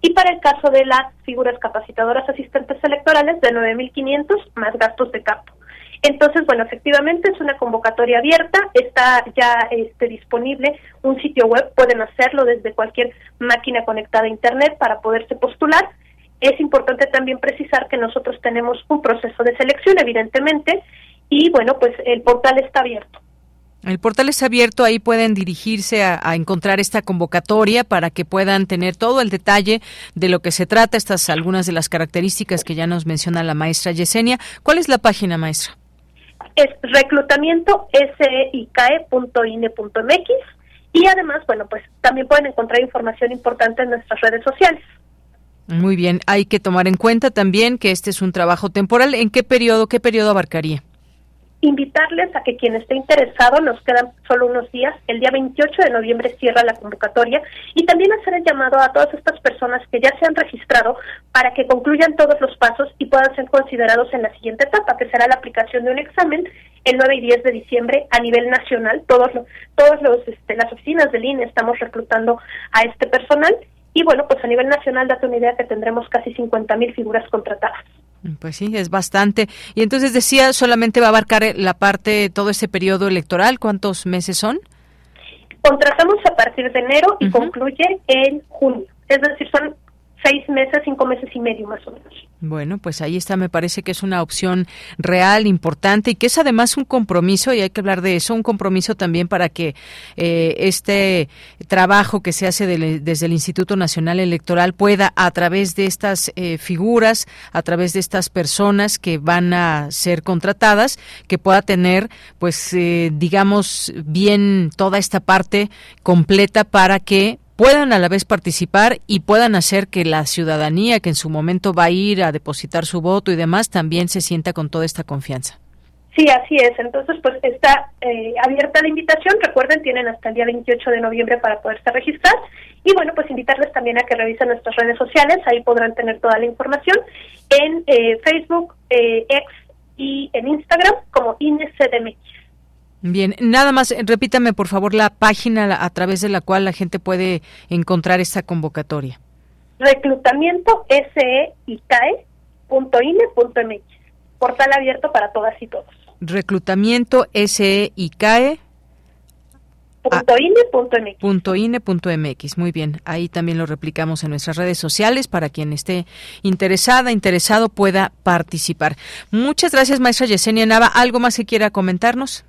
y para el caso de las figuras capacitadoras asistentes electorales de 9.500 más gastos de campo. Entonces, bueno, efectivamente es una convocatoria abierta, está ya este, disponible un sitio web, pueden hacerlo desde cualquier máquina conectada a Internet para poderse postular. Es importante también precisar que nosotros tenemos un proceso de selección, evidentemente, y bueno, pues el portal está abierto. El portal está abierto, ahí pueden dirigirse a, encontrar esta convocatoria para que puedan tener todo el detalle de lo que se trata, estas algunas de las características que ya nos menciona la maestra Yesenia. ¿Cuál es la página, maestra? Es reclutamiento sicae.ine.mx y además, bueno, pues también pueden encontrar información importante en nuestras redes sociales. Muy bien, hay que tomar en cuenta también que este es un trabajo temporal. ¿En qué periodo, qué periodo abarcaría? Invitarles a que quien esté interesado, nos quedan solo unos días, el día 28 de noviembre cierra la convocatoria y también hacer el llamado a todas estas personas que ya se han registrado para que concluyan todos los pasos y puedan ser considerados en la siguiente etapa, que será la aplicación de un examen el 9 y 10 de diciembre a nivel nacional. Todos, todos los, este, las oficinas del INE estamos reclutando a este personal y bueno, pues a nivel nacional date una idea que tendremos casi 50 mil figuras contratadas. Pues sí, es bastante. Y entonces decía, solamente va a abarcar la parte, todo ese periodo electoral. ¿Cuántos meses son? Contratamos a partir de enero y concluye en junio. Es decir, son seis meses, cinco meses y medio más o menos. Bueno, pues ahí está, me parece que es una opción real, importante y que es además un compromiso, y hay que hablar de eso, un compromiso también para que eh, este trabajo que se hace desde el Instituto Nacional Electoral pueda, a través de estas eh, figuras, a través de estas personas que van a ser contratadas, que pueda tener, pues, eh, digamos, bien toda esta parte completa para que puedan a la vez participar y puedan hacer que la ciudadanía que en su momento va a ir a depositar su voto y demás también se sienta con toda esta confianza. Sí, así es. Entonces, pues está eh, abierta la invitación. Recuerden, tienen hasta el día 28 de noviembre para poderse registrar. Y bueno, pues invitarles también a que revisen nuestras redes sociales. Ahí podrán tener toda la información en eh, Facebook, eh, X y en Instagram como INECDMX. Bien, nada más, repítame por favor la página a través de la cual la gente puede encontrar esta convocatoria. Reclutamiento SEICAE.ine.mx. Portal abierto para todas y todos. Reclutamiento SEICAE. Punto .ine Muy bien, ahí también lo replicamos en nuestras redes sociales para quien esté interesada, interesado pueda participar. Muchas gracias, maestra Yesenia Nava. ¿Algo más que quiera comentarnos?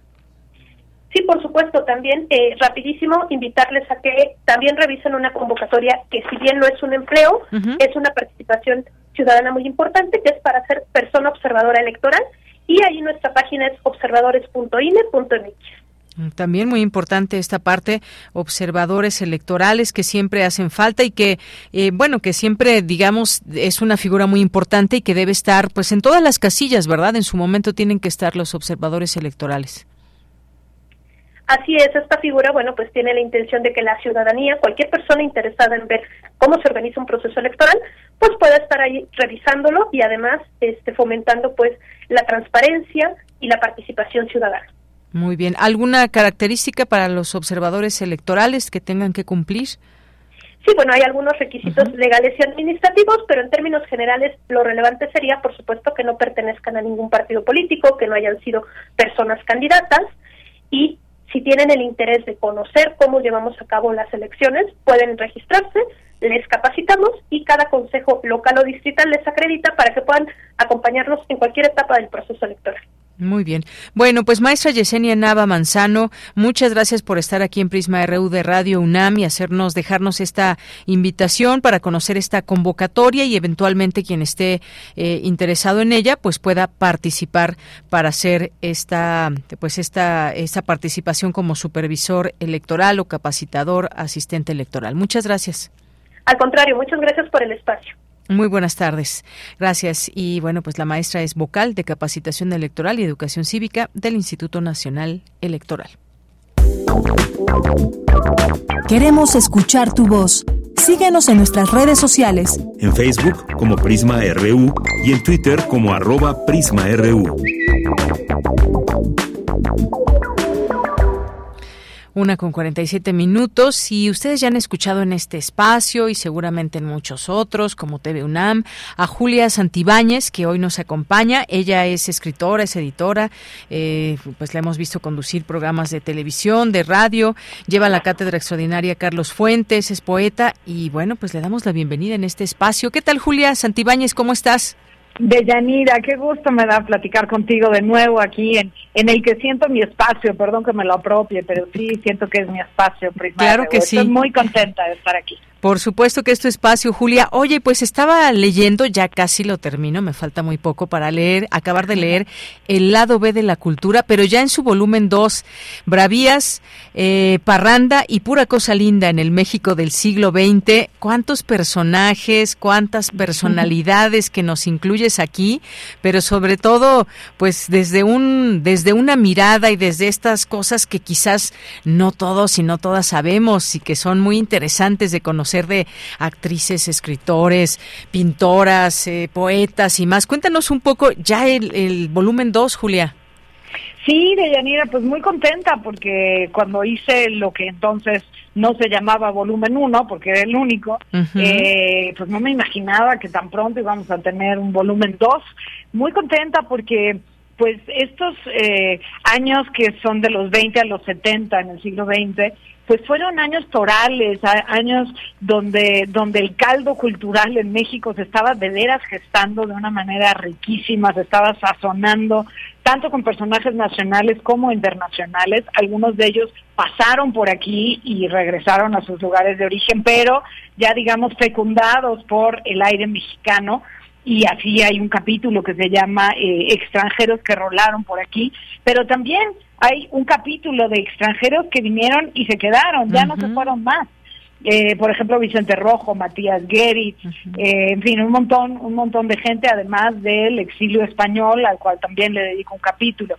Sí, por supuesto, también eh, rapidísimo invitarles a que también revisen una convocatoria que si bien no es un empleo, es una participación ciudadana muy importante, que es para ser persona observadora electoral y ahí nuestra página es observadores.ine.mx. Mm, también muy importante esta parte, observadores electorales que siempre hacen falta y que, eh, bueno, que siempre, digamos, es una figura muy importante y que debe estar, pues, en todas las casillas, ¿verdad? En su momento tienen que estar los observadores electorales. Así es, esta figura, bueno, pues tiene la intención de que la ciudadanía, cualquier persona interesada en ver cómo se organiza un proceso electoral, pues pueda estar ahí revisándolo y además este, fomentando pues la transparencia y la participación ciudadana. Muy bien. ¿Alguna característica para los observadores electorales que tengan que cumplir? Sí, bueno, hay algunos requisitos legales y administrativos, pero en términos generales lo relevante sería, por supuesto, que no pertenezcan a ningún partido político, que no hayan sido personas candidatas y si tienen el interés de conocer cómo llevamos a cabo las elecciones, pueden registrarse, les capacitamos y cada consejo local o distrital les acredita para que puedan acompañarnos en cualquier etapa del proceso electoral. Muy bien. Bueno, pues maestra Yesenia Nava Manzano, muchas gracias por estar aquí en Prisma RU de Radio UNAM y hacernos, dejarnos esta invitación para conocer esta convocatoria y eventualmente quien esté eh, interesado en ella, pues pueda participar para hacer esta, pues esta, esta participación como supervisor electoral o capacitador asistente electoral. Muchas gracias. Al contrario, muchas gracias por el espacio. Muy buenas tardes. Gracias. Y bueno, pues la maestra es vocal de capacitación electoral y educación cívica del Instituto Nacional Electoral. Queremos escuchar tu voz. Síguenos en nuestras redes sociales. En Facebook como Prisma RU y en Twitter como arroba PrismaRU. Una con 47 minutos y ustedes ya han escuchado en este espacio y seguramente en muchos otros, como TV UNAM, a Julia Santibáñez, que hoy nos acompaña. Ella es escritora, es editora, eh, pues la hemos visto conducir programas de televisión, de radio, lleva la cátedra extraordinaria Carlos Fuentes, es poeta y bueno, pues le damos la bienvenida en este espacio. ¿Qué tal Julia Santibáñez? ¿Cómo estás? Deyanira, qué gusto me da platicar contigo de nuevo aquí en, en el que siento mi espacio, perdón que me lo apropie, pero sí siento que es mi espacio primario. Claro que sí. Estoy muy contenta de estar aquí. Por supuesto que es tu espacio, Julia. Oye, pues estaba leyendo, ya casi lo termino, me falta muy poco para leer, acabar de leer El lado B de la cultura, pero ya en su volumen 2, Bravías, eh, Parranda y Pura Cosa Linda en el México del siglo XX. ¿Cuántos personajes, cuántas personalidades que nos incluyes aquí? Pero sobre todo, pues desde, un, desde una mirada y desde estas cosas que quizás no todos y no todas sabemos y que son muy interesantes de conocer ser de actrices, escritores, pintoras, eh, poetas y más. Cuéntanos un poco ya el, volumen 2, Julia. Sí, Deyanira, pues muy contenta porque cuando hice lo que entonces no se llamaba volumen 1, porque era el único, eh, pues no me imaginaba que tan pronto íbamos a tener un volumen 2. Muy contenta porque pues estos eh, años que son de los 20 a los 70 en el siglo XX, pues fueron años torales, años donde, donde el caldo cultural en México se estaba de veras gestando de una manera riquísima, se estaba sazonando, tanto con personajes nacionales como internacionales. Algunos de ellos pasaron por aquí y regresaron a sus lugares de origen, pero ya digamos fecundados por el aire mexicano y así hay un capítulo que se llama eh, extranjeros que rolaron por aquí, pero también hay un capítulo de extranjeros que vinieron y se quedaron, ya no se fueron más. Eh, por ejemplo Vicente Rojo, Matías Guerri, eh, en fin, un montón, un montón de gente, además del exilio español, al cual también le dedico un capítulo.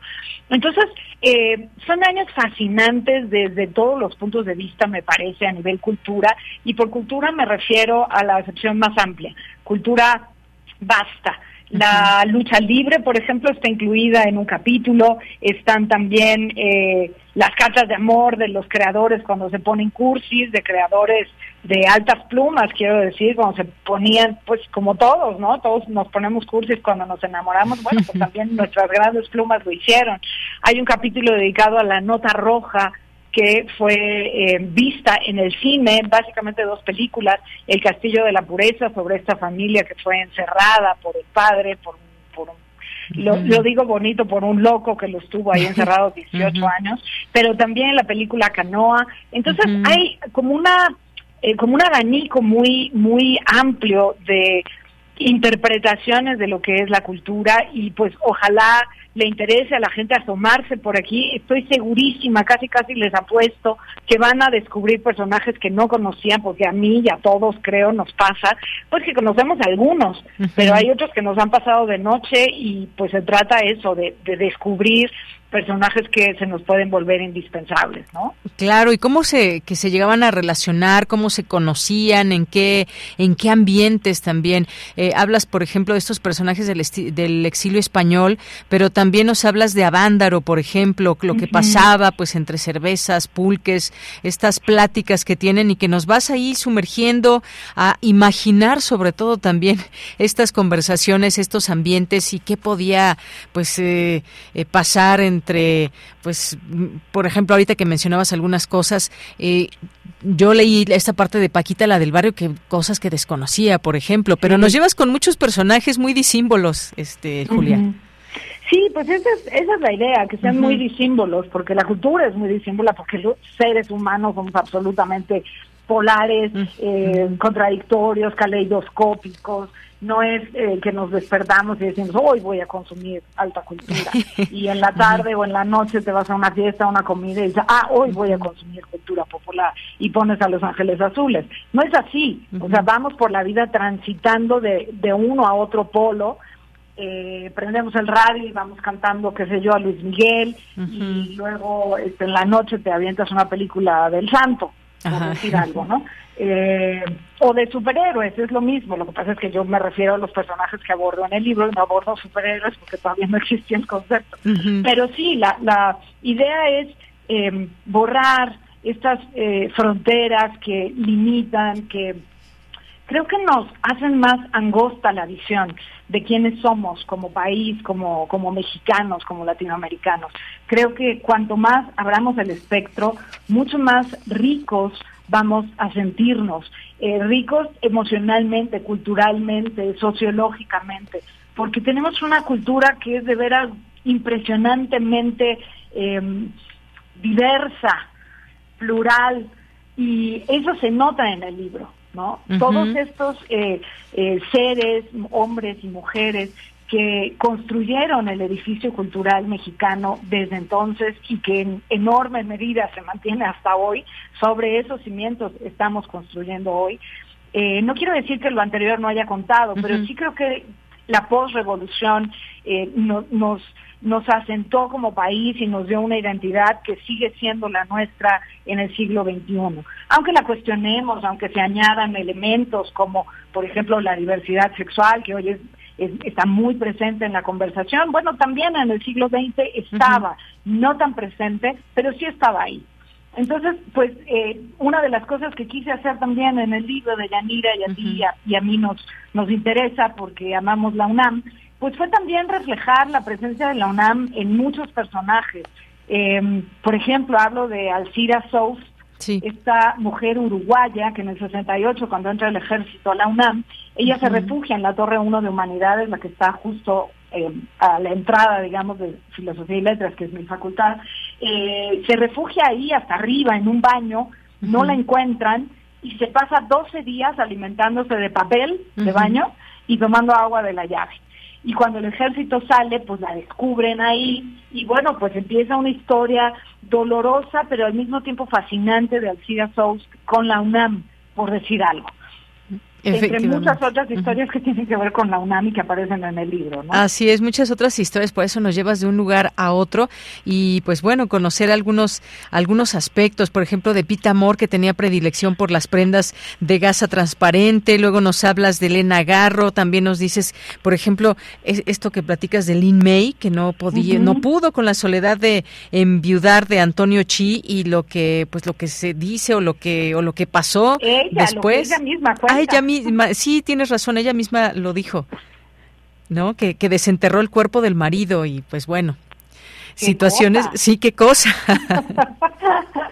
Entonces, eh, son años fascinantes desde todos los puntos de vista, me parece, a nivel cultura, y por cultura me refiero a la acepción más amplia, cultura basta. La lucha libre, por ejemplo, está incluida en un capítulo. Están también eh, las cartas de amor de los creadores cuando se ponen cursis, de creadores de altas plumas, quiero decir, cuando se ponían, pues como todos, ¿no? Todos nos ponemos cursis cuando nos enamoramos. Bueno, pues también nuestras grandes plumas lo hicieron. Hay un capítulo dedicado a la nota roja que fue eh, vista en el cine, básicamente dos películas, El Castillo de la Pureza, sobre esta familia que fue encerrada por el padre, por un, por lo, digo bonito, por un loco que lo estuvo ahí encerrado 18 años, pero también la película Canoa. Entonces hay como una eh, como un abanico muy muy amplio de interpretaciones de lo que es la cultura y pues ojalá le interese a la gente asomarse por aquí, estoy segurísima, casi casi les apuesto que van a descubrir personajes que no conocían, porque a mí y a todos creo nos pasa, pues que conocemos algunos, pero hay otros que nos han pasado de noche y pues se trata eso, de, de descubrir personajes que se nos pueden volver indispensables, ¿no? Claro, y cómo se que se llegaban a relacionar, cómo se conocían, en qué en qué ambientes también. Eh, hablas, por ejemplo, de estos personajes del, del, exilio español, pero también nos hablas de Avándaro, por ejemplo, lo que pasaba, pues entre cervezas, pulques, estas pláticas que tienen y que nos vas ahí sumergiendo a imaginar, sobre todo también estas conversaciones, estos ambientes y qué podía, pues, eh, eh, pasar en entre, pues, por ejemplo, ahorita que mencionabas algunas cosas, eh, yo leí esta parte de Paquita, la del barrio, que cosas que desconocía, por ejemplo, pero nos llevas con muchos personajes muy disímbolos, este, Julia. Sí, pues esa es, esa es la idea, que sean muy disímbolos, porque la cultura es muy disímbola, porque los seres humanos somos absolutamente polares, eh, contradictorios, caleidoscópicos, no es eh, que nos despertamos y decimos, hoy voy a consumir alta cultura. y en la tarde o en la noche te vas a una fiesta, a una comida y dices, ah, hoy voy a consumir cultura popular. Y pones a Los Ángeles Azules. No es así. O sea, vamos por la vida transitando de, de uno a otro polo. Eh, prendemos el radio y vamos cantando, qué sé yo, a Luis Miguel. Y luego este, en la noche te avientas una película del santo por decir algo, ¿no? Eh, o de superhéroes, es lo mismo. Lo que pasa es que yo me refiero a los personajes que abordo en el libro, no abordo superhéroes porque todavía no existía el concepto. Pero sí, la, la idea es eh, borrar estas eh, fronteras que limitan, que creo que nos hacen más angosta la visión de quiénes somos como país, como, como mexicanos, como latinoamericanos. Creo que cuanto más abramos el espectro, mucho más ricos vamos a sentirnos, eh, ricos emocionalmente, culturalmente, sociológicamente, porque tenemos una cultura que es de veras impresionantemente em, diversa, plural, y eso se nota en el libro, ¿no? Todos estos eh, eh, seres, hombres y mujeres, que construyeron el edificio cultural mexicano desde entonces y que en enorme medida se mantiene hasta hoy, sobre esos cimientos estamos construyendo hoy. Eh, no quiero decir que lo anterior no haya contado, pero sí creo que la postrevolución eh, nos, nos asentó como país y nos dio una identidad que sigue siendo la nuestra en el siglo XXI. Aunque la cuestionemos, aunque se añadan elementos como, por ejemplo, la diversidad sexual, que hoy es está muy presente en la conversación. Bueno, también en el siglo XX estaba, no tan presente, pero sí estaba ahí. Entonces, pues eh, una de las cosas que quise hacer también en el libro de Yanira y a ti y, a, mí nos, nos interesa porque amamos la UNAM, pues fue también reflejar la presencia de la UNAM en muchos personajes. Em, por ejemplo, hablo de Alcira Sous, esta mujer uruguaya que en el 68, cuando entra el ejército a la UNAM, ella se refugia en la Torre 1 de Humanidades, la que está justo eh, a la entrada, digamos, de Filosofía y Letras, que es mi facultad, eh, se refugia ahí hasta arriba en un baño, no la encuentran y se pasa 12 días alimentándose de papel de baño y tomando agua de la llave y cuando el ejército sale, pues la descubren ahí y bueno, pues empieza una historia dolorosa, pero al mismo tiempo fascinante de Alcida Sous con la UNAM, por decir algo entre muchas otras historias que tienen que ver con la UNAM y que aparecen en el libro. ¿no? Así es, muchas otras historias, por eso nos llevas de un lugar a otro y pues bueno, conocer algunos, algunos aspectos, por ejemplo, de Pita Amor, que tenía predilección por las prendas de gasa transparente, luego nos hablas de Elena Garro, también nos dices, por ejemplo, esto que platicas de Lin May, que no podía, no pudo con la soledad de enviudar de Antonio Chi y lo que, pues lo que se dice o lo que, o lo que pasó después. ella misma cuenta sí, tienes razón, ella misma lo dijo, ¿no? Que, que desenterró el cuerpo del marido y pues bueno, situaciones, sí, qué cosa.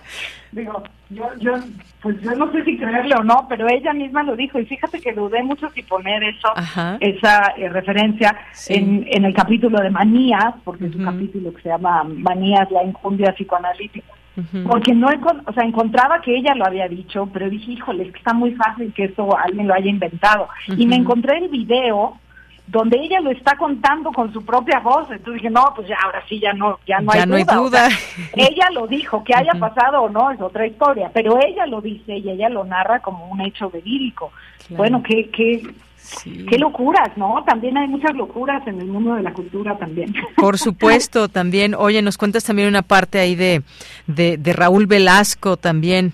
Digo, yo, yo, pues yo no sé si creerle o no, pero ella misma lo dijo y fíjate que dudé mucho si poner eso, esa eh, referencia en, en el capítulo de manías, porque es un capítulo que se llama Manías, la injundia psicoanalítica porque no, o sea, encontraba que ella lo había dicho, pero dije, híjole, es que está muy fácil que esto alguien lo haya inventado. Y me encontré el video donde ella lo está contando con su propia voz. Entonces dije, no, pues ya, ahora sí, ya no, ya no, hay, duda. ella lo dijo, que haya pasado o no es otra historia, pero ella lo dice y ella lo narra como un hecho verídico. Bueno, qué, qué, Qué locuras, ¿no? También hay muchas locuras en el mundo de la cultura también. Por supuesto, también. Oye, nos cuentas también una parte ahí de, de, de Raúl Velasco también.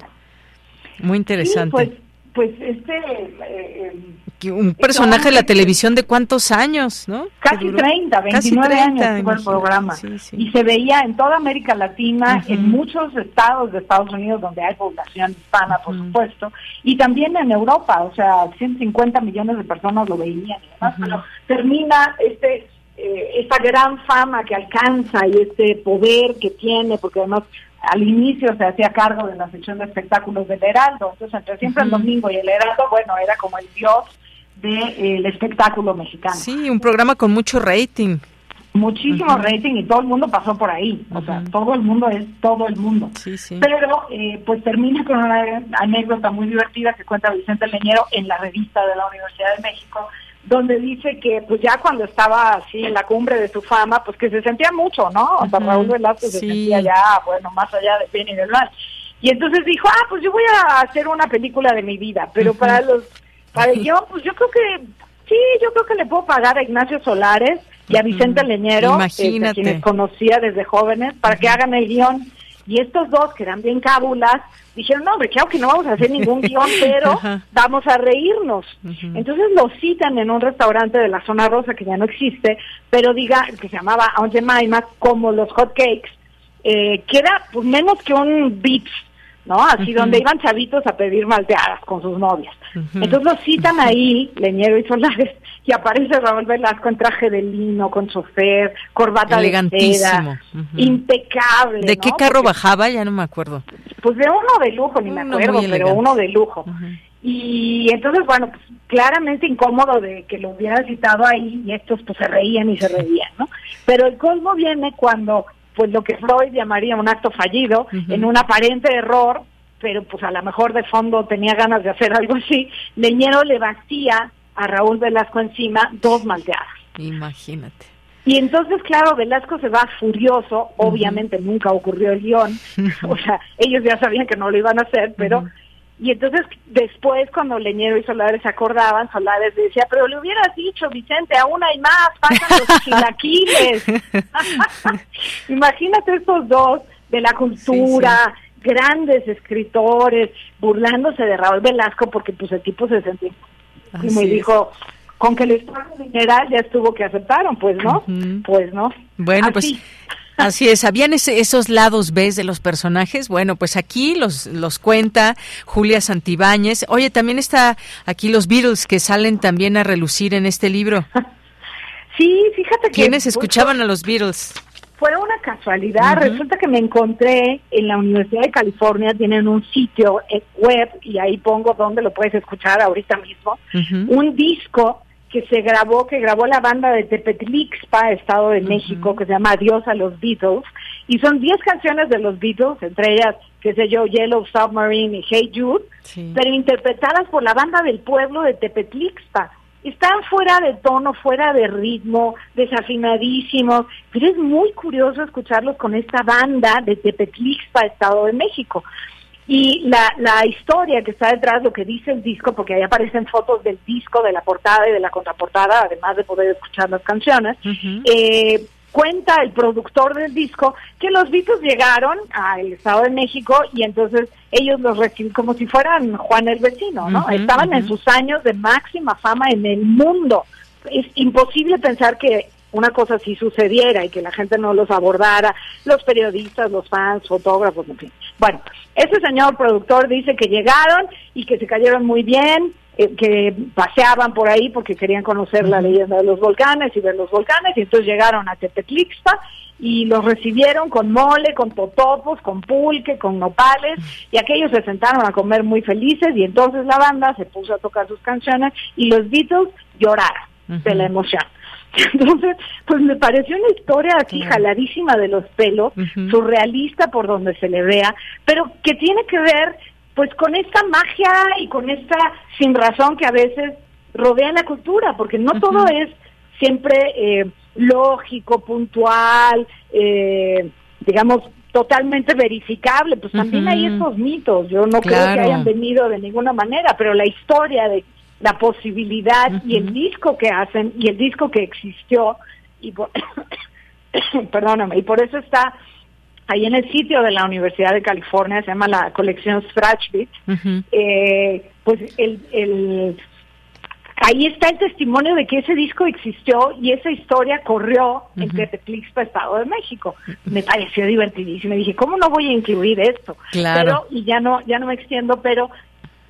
Muy interesante. pues, pues este... Eh, un personaje de la televisión de cuántos años, ¿no? Casi 30, 29 años tuvo el programa. Y se veía en toda América Latina, en muchos estados de Estados Unidos donde hay población hispana, por supuesto, y también en Europa, o sea, 150 millones de personas lo veían y demás, pero termina este eh, esta gran fama que alcanza y este poder que tiene, porque además al inicio se hacía cargo de la sección de espectáculos del Heraldo, entonces entre siempre el domingo y el Heraldo, bueno, era como el dios del espectáculo mexicano. Sí, un programa con mucho rating. Muchísimo rating y todo el mundo pasó por ahí. O sea, todo el mundo es todo el mundo. Sí, sí. Pero eh, pues termina con una anécdota muy divertida que cuenta Vicente Leñero en la revista de la Universidad de México, donde dice que pues ya cuando estaba así en la cumbre de su fama, pues que se sentía mucho, ¿no? O sea, Raúl Velasco se sentía ya, bueno, más allá de bien y del mal. Y entonces dijo, ah, pues yo voy a hacer una película de mi vida, pero para los para yo, pues yo creo que, sí, yo creo que le puedo pagar a Ignacio Solares y a Vicente Leñero, este, quienes conocía desde jóvenes, para que hagan el guion. Y estos dos, que eran bien cábulas, dijeron, no, hombre, claro que no vamos a hacer ningún guion, pero vamos a reírnos. Entonces lo citan en un restaurante de la zona rosa, que ya no existe, pero diga, que se llamaba Aunt Jemima, como los hot cakes, eh, que era pues, menos que un beach ¿no? Así donde iban chavitos a pedir malteadas con sus novias. Entonces los citan ahí, Leñero y Solares, y aparece Raúl Velasco en traje de lino, con chofer, corbata de seda, impecable. ¿De qué carro bajaba? Ya no me acuerdo. Pues de uno de lujo, ni me acuerdo, pero uno de lujo. Y entonces, bueno, pues claramente incómodo de que lo hubieran citado ahí y estos pues se reían y se reían, ¿no? Pero el colmo viene cuando pues lo que Freud llamaría un acto fallido, en un aparente error, pero pues a lo mejor de fondo tenía ganas de hacer algo así, Leñero le vacía a Raúl Velasco encima dos malteadas. Imagínate. Y entonces, claro, Velasco se va furioso, obviamente nunca ocurrió el guion, o sea, ellos ya sabían que no lo iban a hacer, pero y entonces después cuando Leñero y Solares se acordaban, Solares decía, pero le hubieras dicho, Vicente, aún hay más, pasan los chilaquiles. Imagínate estos dos de la cultura, grandes escritores, burlándose de Raúl Velasco porque pues el tipo se sentía y me didijo, con que les paguen dinero ya estuvo que aceptaron, pues no, pues no. Bueno, pues Así es, habían esos lados B de los personajes. Bueno, pues aquí los, los cuenta Julia Santibáñez. Oye, también está aquí los Beatles que salen también a relucir en este libro. Sí, fíjate que... ¿Quiénes escuchaban a los Beatles? Fue una casualidad. Resulta que me encontré en la Universidad de California, tienen un sitio web y ahí pongo donde lo puedes escuchar ahorita mismo, un disco que se grabó, que grabó la banda de Tepetlixpa, Estado de México, que se llama Adiós a los Beatles, y son 10 canciones de los Beatles, entre ellas, qué sé yo, Yellow Submarine y Hey Jude, pero interpretadas por la banda del pueblo de Tepetlixpa. Están fuera de tono, fuera de ritmo, desafinadísimos, pero es muy curioso escucharlos con esta banda de Tepetlixpa, Estado de México. Y la, la historia que está detrás, lo que dice el disco, porque ahí aparecen fotos del disco, de la portada y de la contraportada, además de poder escuchar las canciones, eh, cuenta el productor del disco que los Beatles llegaron al Estado de México y entonces ellos los recibieron como si fueran Juan el vecino, ¿no? Estaban en sus años de máxima fama en el mundo. Es imposible pensar que una cosa así sucediera y que la gente no los abordara, los periodistas, los fans, fotógrafos, en fin. Bueno, ese señor productor dice que llegaron y que se cayeron muy bien, eh, que paseaban por ahí porque querían conocer la leyenda de los volcanes y ver los volcanes, y entonces llegaron a Tepetlixpa y los recibieron con mole, con totopos, con pulque, con nopales, y aquellos se sentaron a comer muy felices, y entonces la banda se puso a tocar sus canciones y los Beatles lloraron de la emoción. Entonces, pues me pareció una historia así jaladísima de los pelos, surrealista por donde se le vea, pero que tiene que ver pues con esta magia y con esta sin razón que a veces rodea la cultura, porque no todo es siempre eh, lógico, puntual, eh, digamos, totalmente verificable, pues también hay esos mitos, yo no creo que hayan venido de ninguna manera, pero la historia de la posibilidad y el disco que hacen y el disco que existió y por, perdóname y por eso está ahí en el sitio de la Universidad de California se llama la colección Scratchbit eh, pues el, el ahí está el testimonio de que ese disco existió y esa historia corrió en Tepetlixpa, Estado de México. Me pareció divertidísimo. Dije, ¿cómo no voy a incluir esto? Claro. y ya no, ya no me extiendo, pero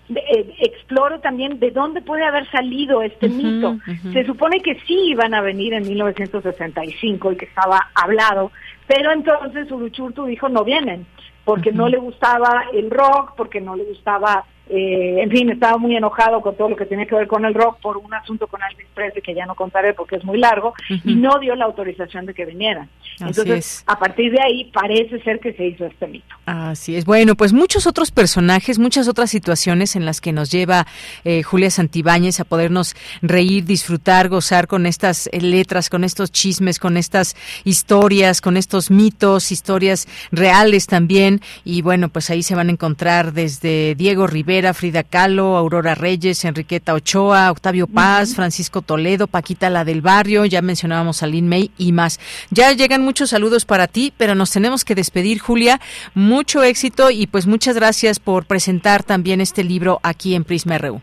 eh, exploro también de dónde puede haber salido este mito. Se supone que sí iban a venir en 1965 y que estaba hablado, pero entonces Uruchurtu dijo no vienen, porque no le gustaba el rock, porque no le gustaba eh, en fin, estaba muy enojado con todo lo que tenía que ver con el rock por un asunto con Elvis Presley que ya no contaré porque es muy largo y no dio la autorización de que vinieran. Entonces, a partir de ahí parece ser que se hizo este mito. Así es. Bueno, pues muchos otros personajes, muchas otras situaciones en las que nos lleva eh, Julia Santibáñez a podernos reír, disfrutar, gozar con estas eh, letras, con estos chismes, con estas historias, con estos mitos, historias reales también. Y bueno, pues ahí se van a encontrar desde Diego Rivera Frida Kahlo, Aurora Reyes, Enriqueta Ochoa, Octavio Paz, Francisco Toledo, Paquita la del Barrio, ya mencionábamos a Lin May y más. Ya llegan muchos saludos para ti, pero nos tenemos que despedir, Julia. Mucho éxito y pues muchas gracias por presentar también este libro aquí en Prisma RU.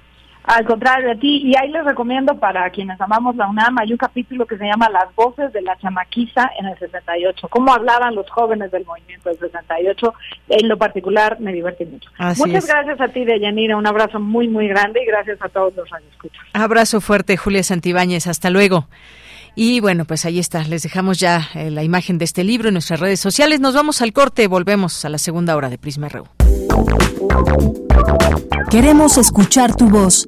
Al contrario de ti, y ahí les recomiendo para quienes amamos la UNAM, hay un capítulo que se llama Las voces de la chamaquiza en el 68, cómo hablaban los jóvenes del movimiento del 68, en lo particular me divierte mucho. Muchas gracias a ti, Deyanira, un abrazo muy, muy grande y gracias a todos los radioescuchas. Abrazo fuerte, Julia Santibáñez, hasta luego. Y bueno, pues ahí está, les dejamos ya eh, la imagen de este libro en nuestras redes sociales. Nos vamos al corte, volvemos a la segunda hora de Prisma RU. Queremos escuchar tu voz.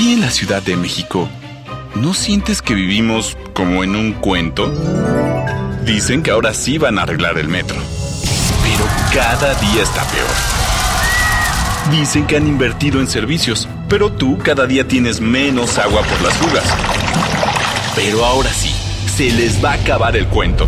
Aquí en la Ciudad de México, ¿no sientes que vivimos como en un cuento? Dicen que ahora sí van a arreglar el metro. Pero cada día está peor. Dicen que han invertido en servicios, pero tú cada día tienes menos agua por las fugas. Pero ahora sí, se les va a acabar el cuento.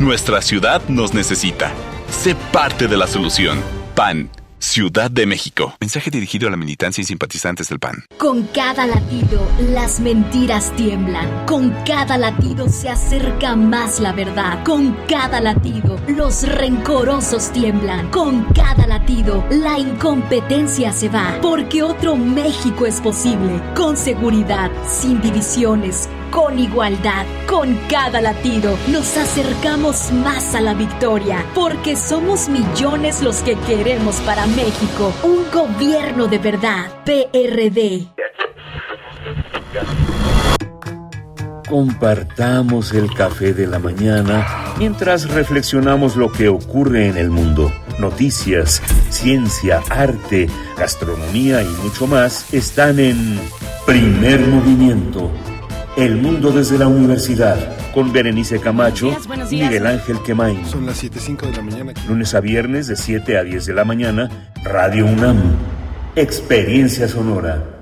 Nuestra ciudad nos necesita. Sé parte de la solución. PAN. Ciudad de México. Mensaje dirigido a la militancia y simpatizantes del PAN. Con cada latido, las mentiras tiemblan. Con cada latido se acerca más la verdad. Con cada latido, los rencorosos tiemblan. Con cada latido, la incompetencia se va. Porque otro México es posible. Con seguridad, sin divisiones con igualdad. Con cada latido nos acercamos más a la victoria, porque somos millones los que queremos para México un gobierno de verdad. PRD. Compartamos el café de la mañana mientras reflexionamos lo que ocurre en el mundo. Noticias, ciencia, arte, gastronomía y mucho más están en Primer Movimiento el mundo desde la universidad con Berenice Camacho y Miguel Ángel Quemain. Son las 7.05 de la mañana. Lunes a viernes de 7 a 10 de la mañana, Radio UNAM. Experiencia sonora.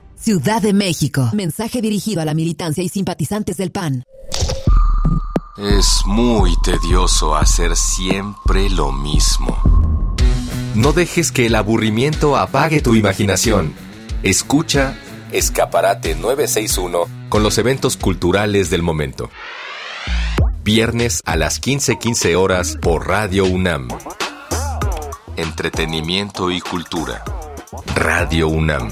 Ciudad de México. Mensaje dirigido a la militancia y simpatizantes del PAN. Es muy tedioso hacer siempre lo mismo. No dejes que el aburrimiento apague tu imaginación. Escucha Escaparate 961 con los eventos culturales del momento. Viernes a las 15:15 horas por Radio UNAM. Entretenimiento y cultura. Radio UNAM.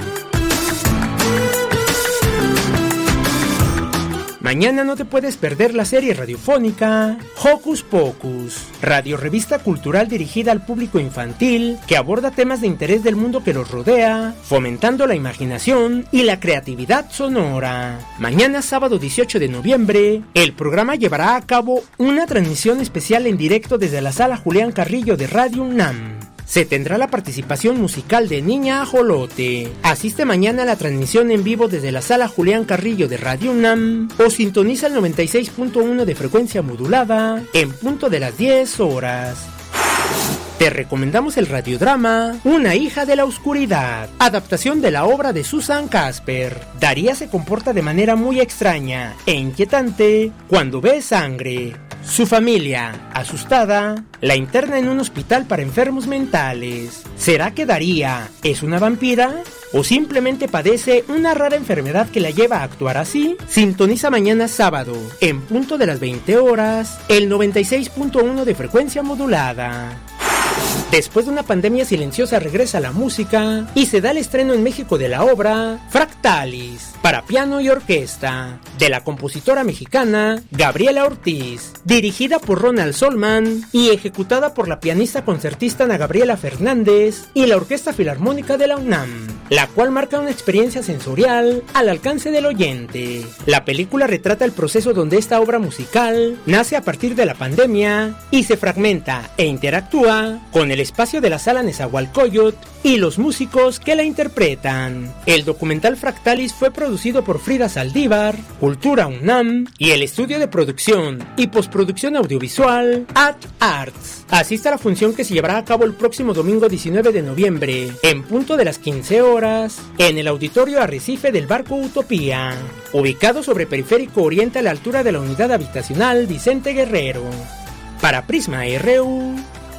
Mañana no te puedes perder la serie radiofónica Hocus Pocus, radio revista cultural dirigida al público infantil que aborda temas de interés del mundo que los rodea, fomentando la imaginación y la creatividad sonora. Mañana sábado 18 de noviembre, el programa llevará a cabo una transmisión especial en directo desde la sala Julián Carrillo de Radio UNAM se tendrá la participación musical de Niña Ajolote. Asiste mañana a la transmisión en vivo desde la sala Julián Carrillo de Radio UNAM o sintoniza el 96.1 de frecuencia modulada en punto de las 10 horas. Te recomendamos el radiodrama Una hija de la oscuridad, adaptación de la obra de Susan Casper. Daría se comporta de manera muy extraña e inquietante cuando ve sangre. Su familia, asustada, la interna en un hospital para enfermos mentales. ¿Será que Daría es una vampira? ¿O simplemente padece una rara enfermedad que la lleva a actuar así? Sintoniza mañana sábado, en punto de las 20 horas, el 96.1 de frecuencia modulada. Después de una pandemia silenciosa regresa la música y se da el estreno en México de la obra Fractalis para piano y orquesta de la compositora mexicana Gabriela Ortiz, dirigida por Ronald Solman y ejecutada por la pianista concertista Gabriela Fernández y la Orquesta Filarmónica de la UNAM, la cual marca una experiencia sensorial al alcance del oyente. La película retrata el proceso donde esta obra musical nace a partir de la pandemia y se fragmenta e interactúa con el espacio de la sala Nezahualcóyotl y los músicos que la interpretan. El documental Fractalis fue producido por Frida Saldívar, Cultura UNAM y el estudio de producción y postproducción audiovisual At Arts. Asista a la función que se llevará a cabo el próximo domingo 19 de noviembre, en punto de las 15 horas, en el auditorio Arrecife del barco Utopía, ubicado sobre Periférico Oriente a la altura de la unidad habitacional Vicente Guerrero. Para Prisma RU,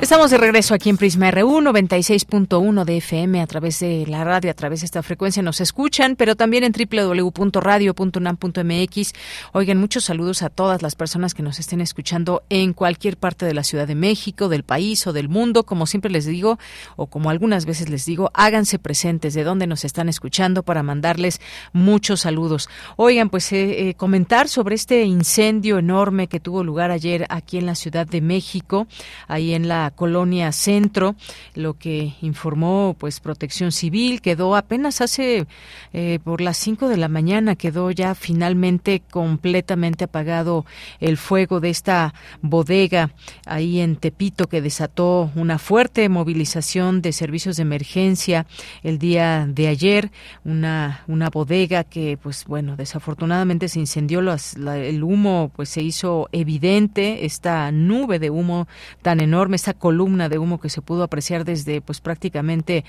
Estamos de regreso aquí en Prisma RU 96.1 de FM a través de la radio, a través de esta frecuencia nos escuchan, pero también en www.radio.unam.mx. Oigan, muchos saludos a todas las personas que nos estén escuchando en cualquier parte de la Ciudad de México, del país o del mundo. Como siempre les digo, o como algunas veces les digo, háganse presentes de dónde nos están escuchando para mandarles muchos saludos. Oigan, pues eh, eh, comentar sobre este incendio enorme que tuvo lugar ayer aquí en la Ciudad de México, ahí en la colonia Centro, lo que informó pues Protección Civil quedó apenas hace eh, por las 5 de la mañana quedó ya finalmente completamente apagado el fuego de esta bodega ahí en Tepito que desató una fuerte movilización de servicios de emergencia el día de ayer, una una bodega que pues bueno, desafortunadamente se incendió el humo pues se hizo evidente esta nube de humo tan enorme, esta columna de humo que se pudo apreciar desde pues prácticamente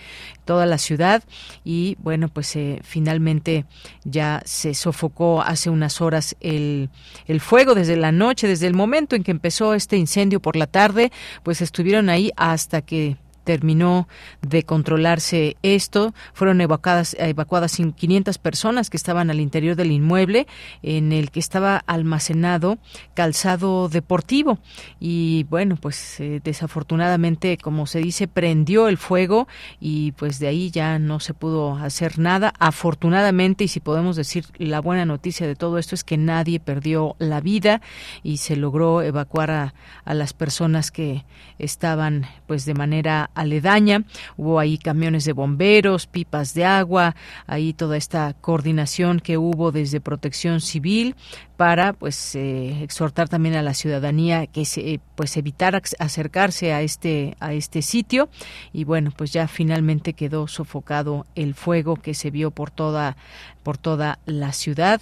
toda la ciudad. Y bueno pues eh, finalmente ya se sofocó hace unas horas el, el fuego. Desde la noche desde el momento en que empezó este incendio por la tarde pues estuvieron ahí hasta que terminó de controlarse esto. Fueron evacuadas, evacuadas 500 personas que estaban al interior del inmueble en el que estaba almacenado calzado deportivo. Y bueno, pues eh, desafortunadamente, como se dice, prendió el fuego y pues de ahí ya no se pudo hacer nada. Afortunadamente, y si podemos decir la buena noticia de todo esto es que nadie perdió la vida y se logró evacuar a, a las personas que estaban pues de manera aledaña. Hubo ahí camiones de bomberos, pipas de agua, ahí toda esta coordinación que hubo desde Protección Civil para pues eh, exhortar también a la ciudadanía que se pues evitar acercarse a este a este sitio. Y bueno pues ya finalmente quedó sofocado el fuego que se vio por toda por toda la ciudad.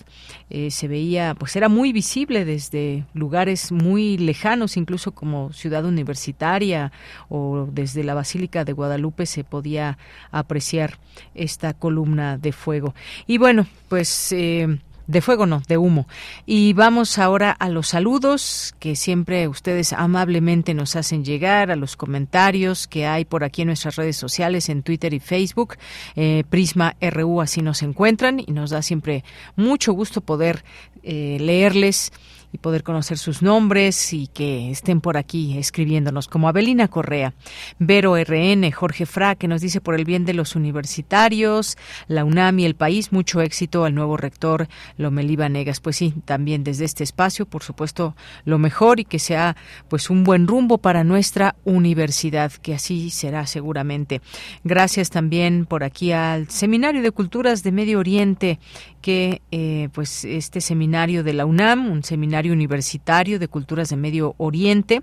Eh, se veía pues era muy visible desde lugares muy lejanos incluso como ciudad universitaria o desde la basílica de Guadalupe se podía apreciar esta columna de fuego. Y bueno pues eh, de fuego no, de humo. Y vamos ahora a los saludos que siempre ustedes amablemente nos hacen llegar, a los comentarios que hay por aquí en nuestras redes sociales, en Twitter y Facebook. Eh, Prisma RU así nos encuentran y nos da siempre mucho gusto poder eh, leerles y poder conocer sus nombres y que estén por aquí escribiéndonos, como Abelina Correa, Vero RN, Jorge Fra, que nos dice por el bien de los universitarios, la UNAM y el país, mucho éxito al nuevo rector Lomelí Negas. Pues sí, también desde este espacio, por supuesto, lo mejor y que sea pues un buen rumbo para nuestra universidad, que así será seguramente. Gracias también por aquí al Seminario de Culturas de Medio Oriente, que eh, pues este seminario de la UNAM, un seminario universitario de culturas de Medio Oriente,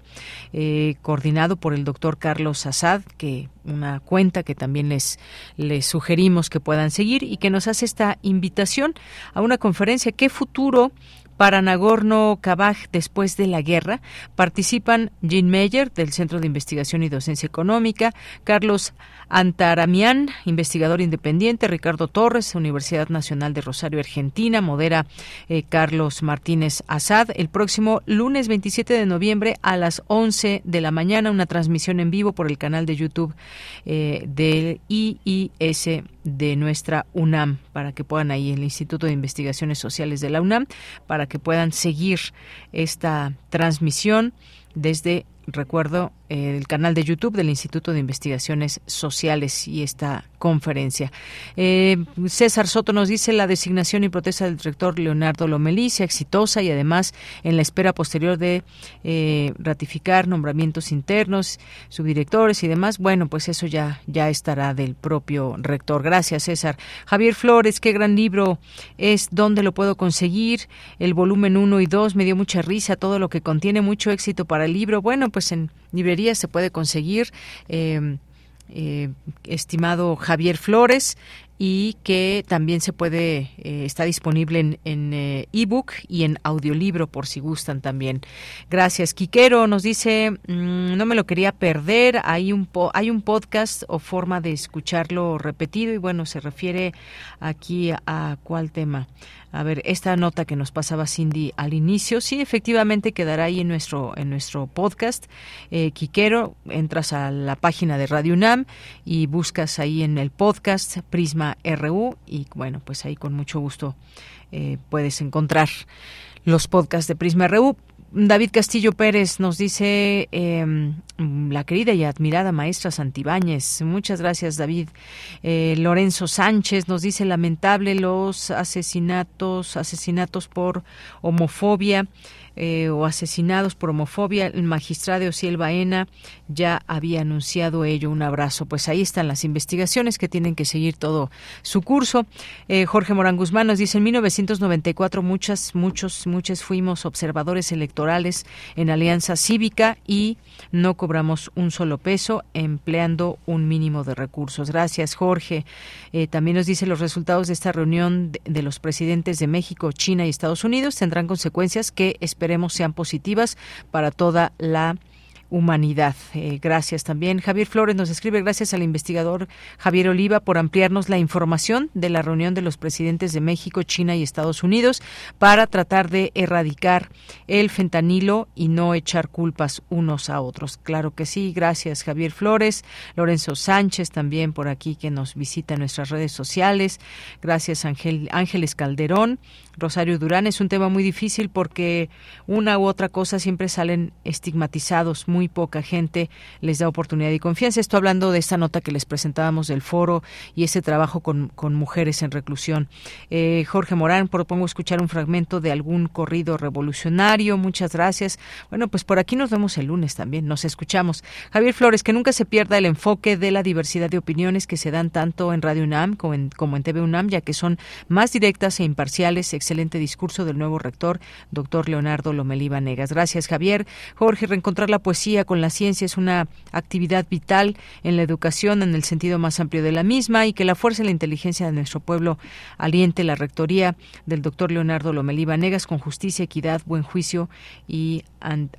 eh, coordinado por el doctor Carlos Assad, que una cuenta que también les, les sugerimos que puedan seguir y que nos hace esta invitación a una conferencia. ¿Qué futuro para Nagorno-Karabaj después de la guerra participan Jean Meyer del Centro de Investigación y Docencia Económica, Carlos Antaramian, investigador independiente, Ricardo Torres, Universidad Nacional de Rosario, Argentina, modera eh, Carlos Martínez Azad. El próximo lunes 27 de noviembre a las 11 de la mañana, una transmisión en vivo por el canal de YouTube eh, del IIS de nuestra UNAM, para que puedan ahí el Instituto de Investigaciones Sociales de la UNAM, para que puedan seguir esta transmisión desde recuerdo el canal de YouTube del Instituto de Investigaciones Sociales y esta conferencia. Eh, César Soto nos dice la designación y protesta del director Leonardo Lomelí exitosa y además en la espera posterior de eh, ratificar nombramientos internos, subdirectores y demás. Bueno, pues eso ya, ya estará del propio rector. Gracias, César. Javier Flores, qué gran libro es, ¿dónde lo puedo conseguir? El volumen 1 y 2 me dio mucha risa, todo lo que contiene, mucho éxito para el libro. Bueno, pues en librerías se puede conseguir. Eh, eh, estimado Javier Flores y que también se puede eh, está disponible en, en ebook y en audiolibro por si gustan también. Gracias Quiquero. Nos dice mm, no me lo quería perder. Hay un hay un podcast o forma de escucharlo repetido y bueno se refiere aquí a cuál tema a ver, esta nota que nos pasaba Cindy al inicio, sí, efectivamente quedará ahí en nuestro, en nuestro podcast. Eh, Quiquero, entras a la página de Radio UNAM y buscas ahí en el podcast Prisma RU y bueno, pues ahí con mucho gusto eh, puedes encontrar los podcasts de Prisma RU. David Castillo Pérez nos dice em, la querida y admirada maestra Santibáñez. Muchas gracias, David. Eh, Lorenzo Sánchez nos dice lamentable los asesinatos, asesinatos por homofobia. Eh, o asesinados por homofobia. El magistrado Ociel Baena ya había anunciado ello. Un abrazo. Pues ahí están las investigaciones que tienen que seguir todo su curso. Eh, Jorge Morán Guzmán nos dice en 1994 muchas, muchos, muchas fuimos observadores electorales en Alianza Cívica y no cobramos un solo peso empleando un mínimo de recursos. Gracias, Jorge. Eh, también nos dice los resultados de esta reunión de, de los presidentes de México, China y Estados Unidos tendrán consecuencias que esperamos esperemos sean positivas para toda la humanidad. Eh, gracias también. Javier Flores nos escribe, gracias al investigador Javier Oliva por ampliarnos la información de la reunión de los presidentes de México, China y Estados Unidos para tratar de erradicar el fentanilo y no echar culpas unos a otros. Claro que sí. Gracias, Javier Flores. Lorenzo Sánchez también por aquí que nos visita en nuestras redes sociales. Gracias, Ángel, Ángeles Calderón. Rosario Durán. Es un tema muy difícil porque una u otra cosa siempre salen estigmatizados. Muy poca gente les da oportunidad y confianza. Esto hablando de esta nota que les presentábamos del foro y ese trabajo con, con mujeres en reclusión. Eh, Jorge Morán, propongo escuchar un fragmento de algún corrido revolucionario. Muchas gracias. Bueno, pues por aquí nos vemos el lunes también. Nos escuchamos. Javier Flores, que nunca se pierda el enfoque de la diversidad de opiniones que se dan tanto en Radio UNAM como en, como en TV UNAM, ya que son más directas e imparciales, excelente discurso del nuevo rector, doctor Leonardo Lomelí Negas. Gracias, Javier. Jorge, reencontrar la poesía con la ciencia es una actividad vital en la educación en el sentido más amplio de la misma y que la fuerza y la inteligencia de nuestro pueblo aliente la rectoría del doctor Leonardo Lomelí Negas con justicia, equidad, buen juicio y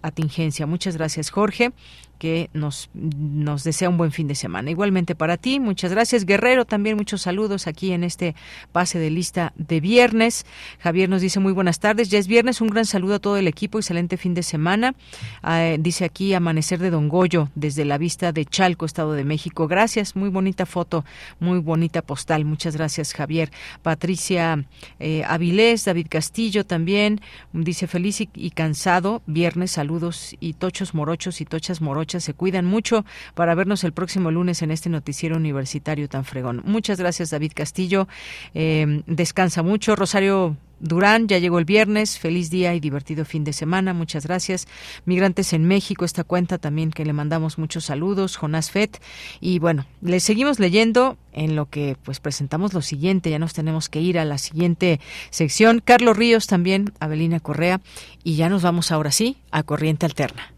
atingencia. Muchas gracias, Jorge que nos, nos desea un buen fin de semana. Igualmente para ti, muchas gracias. Guerrero, también muchos saludos aquí en este pase de lista de viernes. Javier nos dice muy buenas tardes. Ya es viernes, un gran saludo a todo el equipo, excelente fin de semana. Ah, dice aquí Amanecer de Don Goyo, desde la vista de Chalco, Estado de México. Gracias, muy bonita foto, muy bonita postal. Muchas gracias, Javier. Patricia eh, Avilés, David Castillo también, dice feliz y, y cansado, viernes, saludos y tochos morochos y tochas se cuidan mucho para vernos el próximo lunes en este noticiero universitario tan fregón. Muchas gracias, David Castillo. Eh, descansa mucho. Rosario Durán, ya llegó el viernes, feliz día y divertido fin de semana, muchas gracias. Migrantes en México, esta cuenta también que le mandamos muchos saludos, Jonás Fett. Y bueno, le seguimos leyendo en lo que pues presentamos lo siguiente, ya nos tenemos que ir a la siguiente sección. Carlos Ríos también, Abelina Correa, y ya nos vamos ahora sí a Corriente Alterna.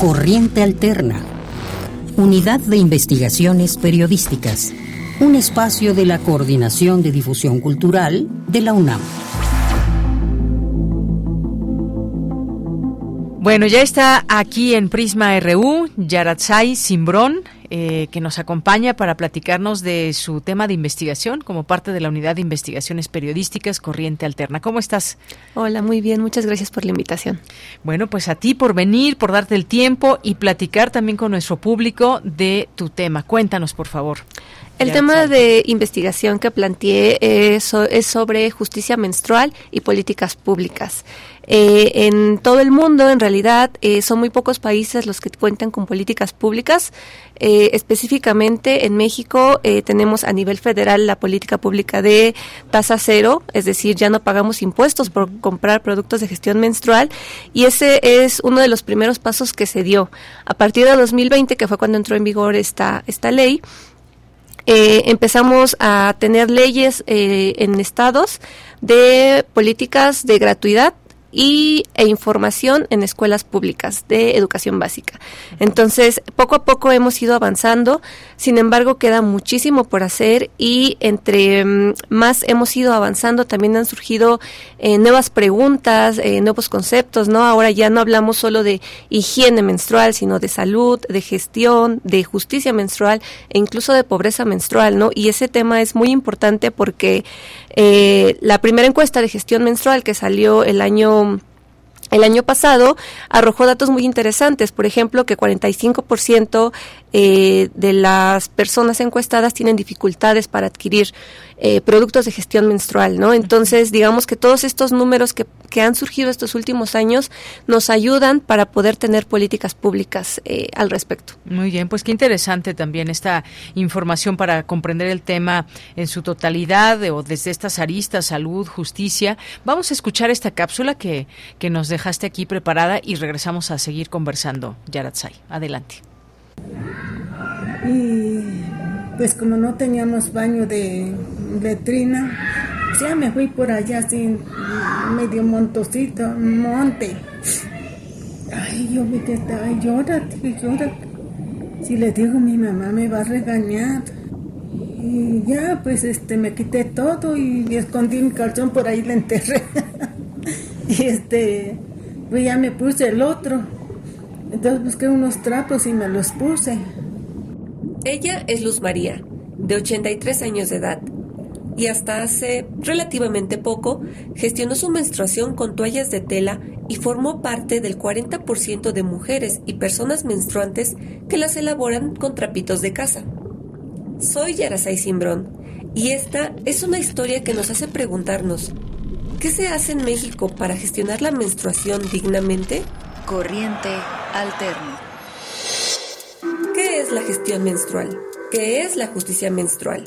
Corriente Alterna, Unidad de Investigaciones Periodísticas, un espacio de la Coordinación de Difusión Cultural de la UNAM. Bueno, ya está aquí en Prisma RU Yaratzai Simbrón, eh, que nos acompaña para platicarnos de su tema de investigación como parte de la Unidad de Investigaciones Periodísticas Corriente Alterna. ¿Cómo estás? Hola, muy bien. Muchas gracias por la invitación. Bueno, pues a ti por venir, por darte el tiempo y platicar también con nuestro público de tu tema. Cuéntanos, por favor. El tema de investigación que planteé es, es sobre justicia menstrual y políticas públicas. Eh, en todo el mundo, en realidad, eh, son muy pocos países los que cuentan con políticas públicas. Eh, específicamente en México tenemos a nivel federal la política pública de tasa cero, es decir, ya no pagamos impuestos por comprar productos de gestión menstrual y ese es uno de los primeros pasos que se dio. A partir de 2020, que fue cuando entró en vigor esta, esta ley, empezamos a tener leyes en estados de políticas de gratuidad y, e información en escuelas públicas de educación básica. Entonces, poco a poco hemos ido avanzando, sin embargo, queda muchísimo por hacer y entre mm, más hemos ido avanzando, también han surgido eh, nuevas preguntas, eh, nuevos conceptos, ¿no? Ahora ya no hablamos solo de higiene menstrual, sino de salud, de gestión, de justicia menstrual e incluso de pobreza menstrual, ¿no? Y ese tema es muy importante porque eh, la primera encuesta de gestión menstrual que salió el año el año pasado arrojó datos muy interesantes, por ejemplo, que 45% eh, de las personas encuestadas tienen dificultades para adquirir eh, productos de gestión menstrual, ¿no? Entonces, digamos que todos estos números que, que, han surgido estos últimos años nos ayudan para poder tener políticas públicas eh, al respecto. Muy bien, pues qué interesante también esta información para comprender el tema en su totalidad o desde estas aristas, salud, justicia. Vamos a escuchar esta cápsula que, que nos dejaste aquí preparada y regresamos a seguir conversando. Yaratzai, adelante. Y pues como no teníamos baño de letrina, ya me fui por allá sin medio montocito, monte. Ay, yo me quedé, ay, llórate, llórate. Si le digo mi mamá me va a regañar. Y ya, pues este, me quité todo y, escondí mi calzón por ahí, le enterré. y este, pues ya me puse el otro. Entonces busqué unos trapos y me los puse. Ella es Luz María, de 83 años de edad, y hasta hace relativamente poco gestionó su menstruación con toallas de tela y formó parte del 40% de mujeres y personas menstruantes que las elaboran con trapitos de casa. Soy Yarasai Simbrón y esta es una historia que nos hace preguntarnos, ¿qué se hace en México para gestionar la menstruación dignamente? Corriente alterno. ¿Qué es la gestión menstrual? ¿Qué es la justicia menstrual?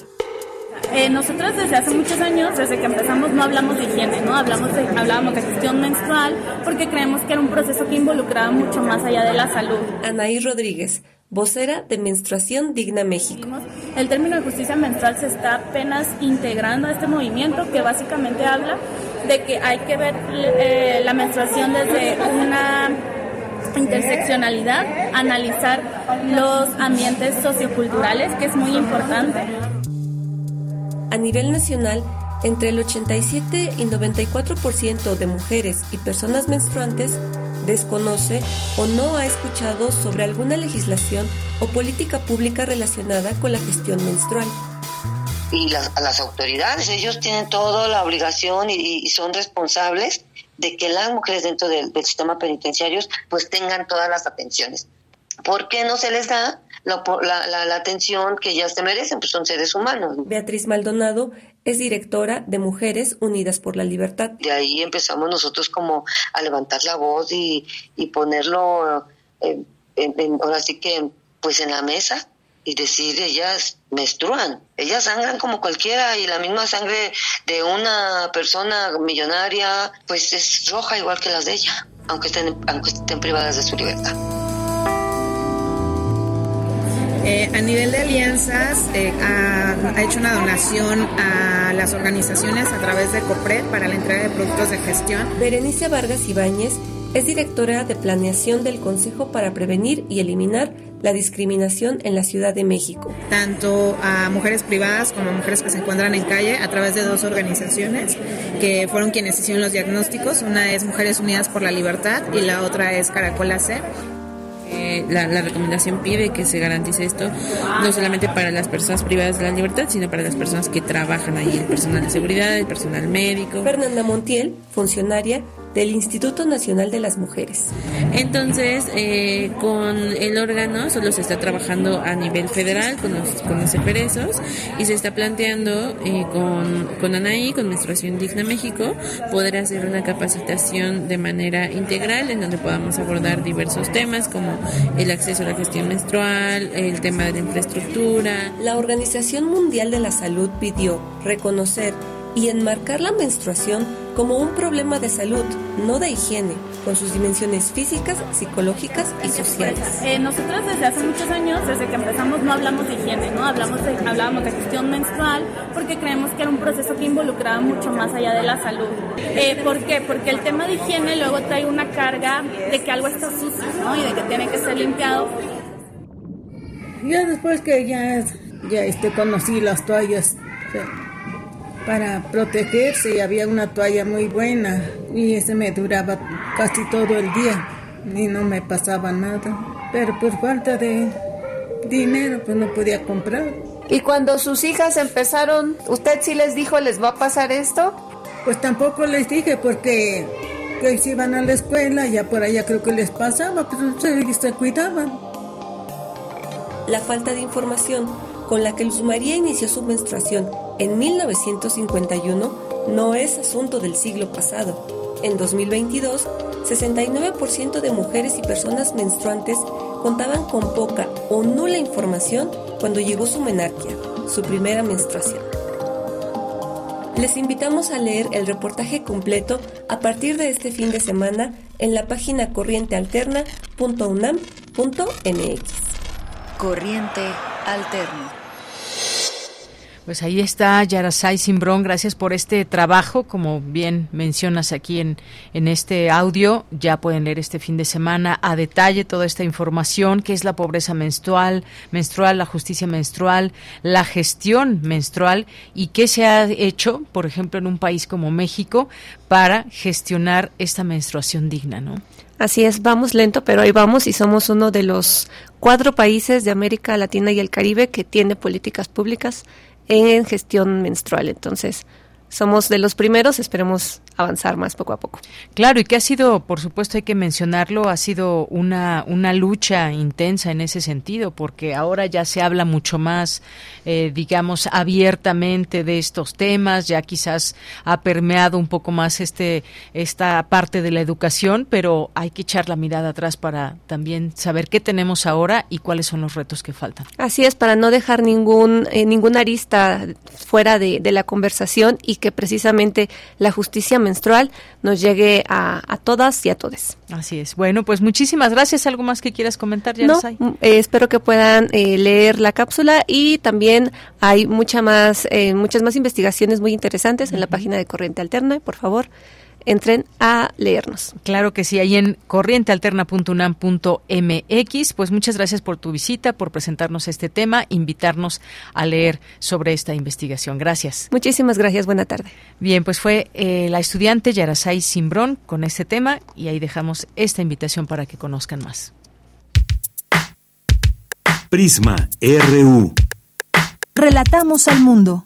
Eh, nosotros desde hace muchos años, desde que empezamos, no hablamos de higiene, ¿no? Hablamos de, hablábamos de gestión menstrual porque creemos que era un proceso que involucraba mucho más allá de la salud. Anaí Rodríguez, vocera de Menstruación Digna México. El término de justicia menstrual se está apenas integrando a este movimiento que básicamente habla de que hay que ver eh, la menstruación desde una interseccionalidad, analizar los ambientes socioculturales, que es muy importante. A nivel nacional, entre el 87 y 94% de mujeres y personas menstruantes desconoce o no ha escuchado sobre alguna legislación o política pública relacionada con la gestión menstrual. Y las, las autoridades, ellos tienen toda la obligación y son responsables de que las mujeres dentro del, sistema penitenciario pues tengan todas las atenciones. ¿Por qué no se les da la, la, atención que ellas se merecen? Pues son seres humanos. Beatriz Maldonado es directora de Mujeres Unidas por la Libertad. De ahí empezamos nosotros como a levantar la voz y, y ponerlo, en, ahora sí que, pues en la mesa y decir ellas menstruan, ellas sangran como cualquiera y la misma sangre de una persona millonaria pues es roja igual que las de ella, aunque estén, aunque estén privadas de su libertad. Eh, a nivel de alianzas, eh, ha, ha, hecho una donación a las organizaciones a través de COPRED para la entrega de productos de gestión. Berenice Vargas Ibáñez es directora de planeación del Consejo para Prevenir y Eliminar la Discriminación en la Ciudad de México. Tanto a mujeres privadas como a mujeres que se encuentran en calle a través de dos organizaciones que fueron quienes hicieron los diagnósticos. Una es Mujeres Unidas por la Libertad y la otra es Caracola C. Eh, la, la, recomendación pide que se garantice esto no solamente para las personas privadas de la libertad, sino para las personas que trabajan ahí, el personal de seguridad, el personal médico. Fernanda Montiel, funcionaria del Instituto Nacional de las Mujeres. Entonces, eh, con el órgano solo se está trabajando a nivel federal con los, con los y se está planteando eh, con, con ANAI, con Menstruación Digna México, poder hacer una capacitación de manera integral en donde podamos abordar diversos temas como el acceso a la gestión menstrual, el tema de la infraestructura. La Organización Mundial de la Salud pidió reconocer y enmarcar la menstruación como un problema de salud, no de higiene, con sus dimensiones físicas, psicológicas y sociales. Eh, nosotros desde hace muchos años, desde que empezamos, no hablamos de higiene, ¿no? Hablamos de, hablábamos de gestión menstrual porque creemos que era un proceso que involucraba mucho más allá de la salud. Eh, ¿Por qué? Porque el tema de higiene luego trae una carga de que algo está sucio, ¿no? Y de que tiene que ser limpiado. Ya después que ya, ya este, conocí las toallas para protegerse había una toalla muy buena y ese me duraba casi todo el día y no me pasaba nada. Pero por falta de dinero pues no podía comprar. ¿Y cuando sus hijas empezaron, usted sí les dijo les va a pasar esto? Pues tampoco les dije porque que si iban a la escuela ya por allá creo que les pasaba, pero se, se cuidaban. La falta de información con la que Luz María inició su menstruación en 1951 no es asunto del siglo pasado. En 2022, 69% de mujeres y personas menstruantes contaban con poca o nula información cuando llegó su menarquia, su primera menstruación. Les invitamos a leer el reportaje completo a partir de este fin de semana en la página corrientealterna.unam.mx. Corriente Alterna. Pues ahí está Yarasai Simbrón, gracias por este trabajo, como bien mencionas aquí en, en este audio, ya pueden leer este fin de semana a detalle toda esta información, qué es la pobreza menstrual, menstrual, la justicia menstrual, la gestión menstrual y qué se ha hecho, por ejemplo, en un país como México para gestionar esta menstruación digna, ¿no? Así es, vamos lento, pero ahí vamos y somos uno de los cuatro países de América Latina y el Caribe que tiene políticas públicas en gestión menstrual. Entonces, somos de los primeros, esperemos avanzar más poco a poco. Claro, y que ha sido, por supuesto hay que mencionarlo, ha sido una, una lucha intensa en ese sentido, porque ahora ya se habla mucho más, eh, digamos, abiertamente de estos temas, ya quizás ha permeado un poco más este esta parte de la educación, pero hay que echar la mirada atrás para también saber qué tenemos ahora y cuáles son los retos que faltan. Así es, para no dejar ningún eh, ninguna arista fuera de, de la conversación y que precisamente la justicia menstrual nos llegue a, todas y a todos. Así es. Bueno, pues muchísimas gracias. ¿Algo más que quieras comentar, ya no, mm, eh, espero que puedan eh, leer la cápsula y también hay mucha más, eh, muchas más investigaciones muy interesantes en la página de Corriente Alterna. Por favor, entren a leernos. Claro que sí, ahí en corrientealterna.unam.mx. Pues muchas gracias por tu visita, por presentarnos este tema, invitarnos a leer sobre esta investigación. Gracias. Muchísimas gracias, buena tarde. Bien, pues fue eh, la estudiante Yarasai Simbrón con este tema y ahí dejamos esta invitación para que conozcan más. Prisma RU. Relatamos al mundo.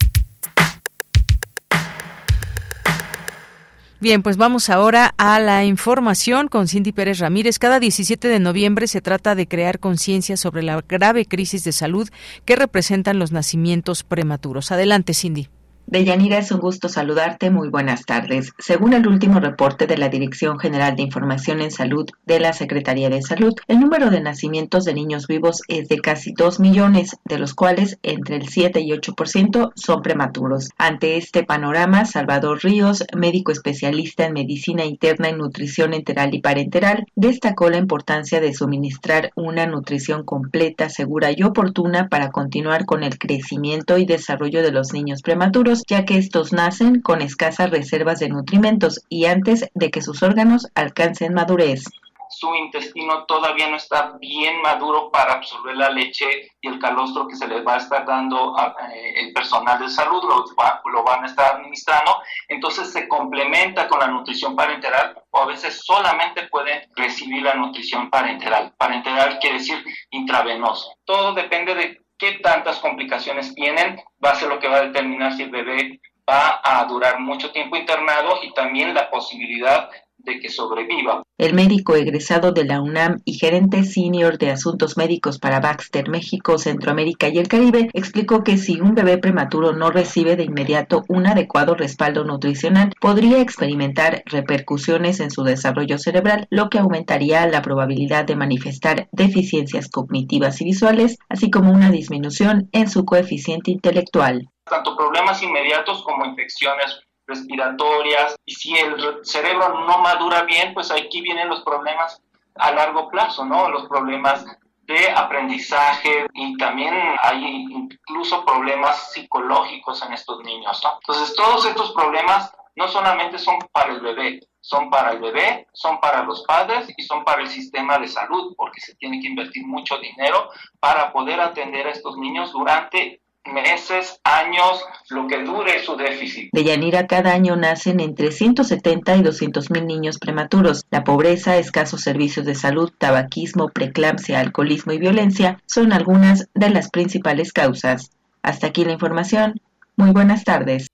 Bien, pues vamos ahora a la información con Cindy Pérez Ramírez. Cada 17 de noviembre se trata de crear conciencia sobre la grave crisis de salud que representan los nacimientos prematuros. Adelante, Cindy. Deyanira, es un gusto saludarte. Muy buenas tardes. Según el último reporte de la Dirección General de Información en Salud de la Secretaría de Salud, el número de nacimientos de niños vivos es de casi 2 millones, de los cuales entre el 7 y 8% son prematuros. Ante este panorama, Salvador Ríos, médico especialista en medicina interna y nutrición enteral y parenteral, destacó la importancia de suministrar una nutrición completa, segura y oportuna para continuar con el crecimiento y desarrollo de los niños prematuros ya que estos nacen con escasas reservas de nutrimentos y antes de que sus órganos alcancen madurez su intestino todavía no está bien maduro para absorber la leche y el calostro que se les va a estar dando eh, el personal de salud, lo, lo, van a estar administrando, entonces se complementa con la nutrición parenteral o a veces solamente pueden recibir la nutrición parenteral. Parenteral quiere decir intravenoso. Todo depende de qué tantas complicaciones tienen, va a ser lo que va a determinar si el bebé va a durar mucho tiempo internado y también la posibilidad de que sobreviva. El médico egresado de la UNAM y gerente senior de asuntos médicos para Baxter México, Centroamérica y el Caribe explicó que si un bebé prematuro no recibe de inmediato un adecuado respaldo nutricional, podría experimentar repercusiones en su desarrollo cerebral, lo que aumentaría la probabilidad de manifestar deficiencias cognitivas y visuales, así como una disminución en su coeficiente intelectual. Tanto problemas inmediatos como infecciones respiratorias y si el cerebro no madura bien, pues aquí vienen los problemas a largo plazo, ¿no? Los problemas de aprendizaje y también hay incluso problemas psicológicos en estos niños, ¿no? Entonces, todos estos problemas no solamente son para el bebé, son para el bebé, son para los padres y son para el sistema de salud, porque se tiene que invertir mucho dinero para poder atender a estos niños durante meses, años, lo que dure su déficit. De Yanira, cada año nacen entre 170 y 200 mil niños prematuros. La pobreza, escasos servicios de salud, tabaquismo, preeclampsia, alcoholismo y violencia son algunas de las principales causas. Hasta aquí la información. Muy buenas tardes.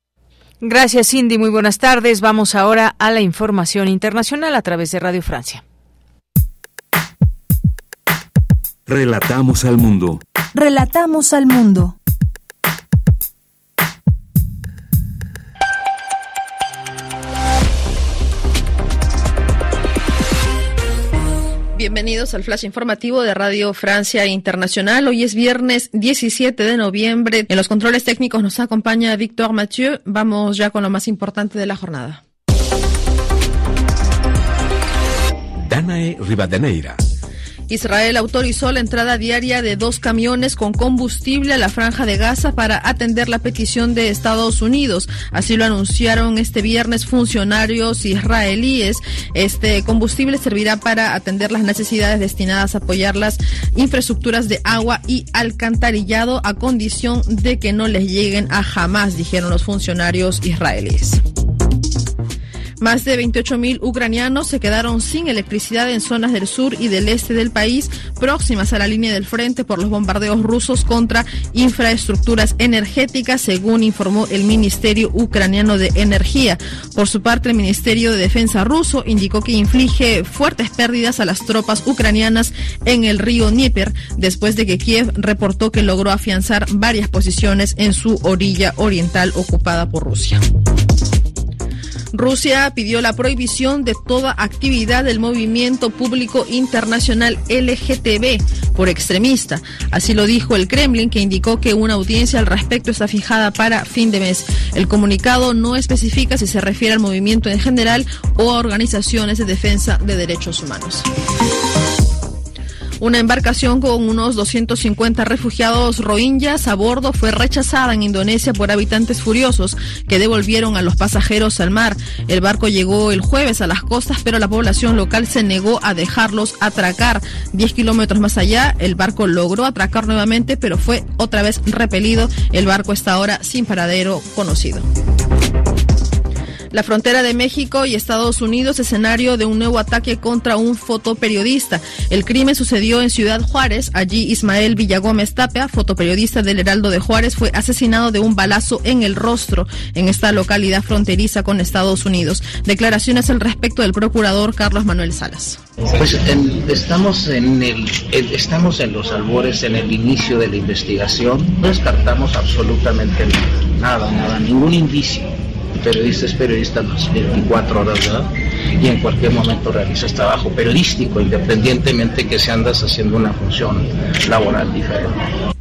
Gracias, Cindy. Muy buenas tardes. Vamos ahora a la información internacional a través de Radio Francia. Relatamos al mundo. Relatamos al mundo. Bienvenidos al flash informativo de Radio Francia Internacional. Hoy es viernes 17 de noviembre. En los controles técnicos nos acompaña Víctor Mathieu. Vamos ya con lo más importante de la jornada. Danae Rivadeneira. Israel autorizó la entrada diaria de dos camiones con combustible a la franja de Gaza para atender la petición de Estados Unidos. Así lo anunciaron este viernes funcionarios israelíes. Este combustible servirá para atender las necesidades destinadas a apoyar las infraestructuras de agua y alcantarillado a condición de que no les lleguen a jamás, dijeron los funcionarios israelíes. Más de 28.000 ucranianos se quedaron sin electricidad en zonas del sur y del este del país próximas a la línea del frente por los bombardeos rusos contra infraestructuras energéticas, según informó el Ministerio Ucraniano de Energía. Por su parte, el Ministerio de Defensa ruso indicó que inflige fuertes pérdidas a las tropas ucranianas en el río Dnieper después de que Kiev reportó que logró afianzar varias posiciones en su orilla oriental ocupada por Rusia. Rusia pidió la prohibición de toda actividad del movimiento público internacional LGTB por extremista. Así lo dijo el Kremlin, que indicó que una audiencia al respecto está fijada para fin de mes. El comunicado no especifica si se refiere al movimiento en general o a organizaciones de defensa de derechos humanos. Una embarcación con unos 250 refugiados rohingyas a bordo fue rechazada en Indonesia por habitantes furiosos que devolvieron a los pasajeros al mar. El barco llegó el jueves a las costas, pero la población local se negó a dejarlos atracar. 10 kilómetros más allá, el barco logró atracar nuevamente, pero fue otra vez repelido. El barco está ahora sin paradero conocido. La frontera de México y Estados Unidos, escenario de un nuevo ataque contra un fotoperiodista. El crimen sucedió en Ciudad Juárez. Allí Ismael Villagómez Tapia, fotoperiodista del Heraldo de Juárez, fue asesinado de un balazo en el rostro en esta localidad fronteriza con Estados Unidos. Declaraciones al respecto del procurador Carlos Manuel Salas. Pues estamos en el, estamos en los albores, en el inicio de la investigación. No descartamos absolutamente nada, nada, ningún indicio periodista es periodista las 24 horas, ¿verdad? Y en cualquier momento realiza este trabajo periodístico, independientemente que se andas haciendo una función laboral diferente.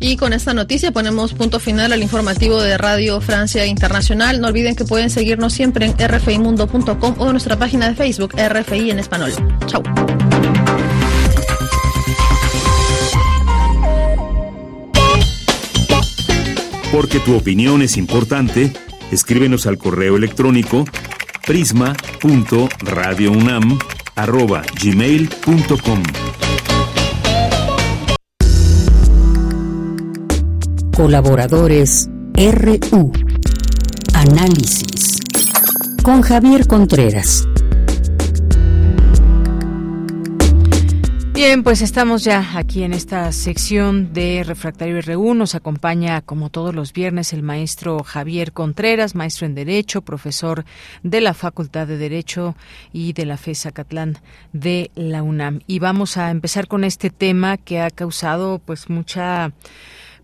Y con esta noticia ponemos punto final al informativo de Radio Francia Internacional. No olviden que pueden seguirnos siempre en rfimundo.com o en nuestra página de Facebook RFI en español. Chau. Porque tu opinión es importante, escríbenos al correo electrónico prisma.radiounam@gmail.com. Colaboradores RU Análisis con Javier Contreras. Bien, pues estamos ya aquí en esta sección de Refractario RU. Nos acompaña, como todos los viernes, el maestro Javier Contreras, maestro en Derecho, profesor de la Facultad de Derecho y de la FESA Catlán de la UNAM. Y vamos a empezar con este tema que ha causado pues mucha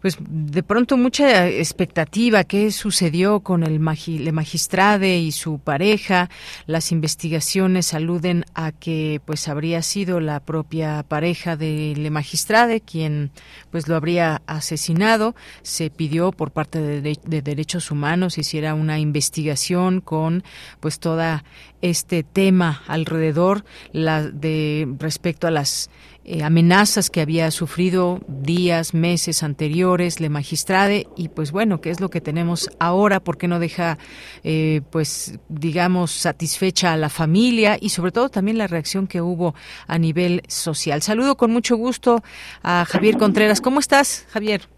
pues de pronto mucha expectativa. ¿Qué sucedió con el le magistrade y su pareja? Las investigaciones aluden a que pues habría sido la propia pareja de le magistrade quien pues lo habría asesinado. Se pidió por parte de, de derechos humanos hiciera una investigación con pues toda este tema alrededor la de respecto a las eh, amenazas que había sufrido días, meses anteriores, le magistrade, y pues bueno, ¿qué es lo que tenemos ahora? ¿Por qué no deja, eh, pues, digamos, satisfecha a la familia y sobre todo también la reacción que hubo a nivel social? Saludo con mucho gusto a Javier Contreras. ¿Cómo estás, Javier?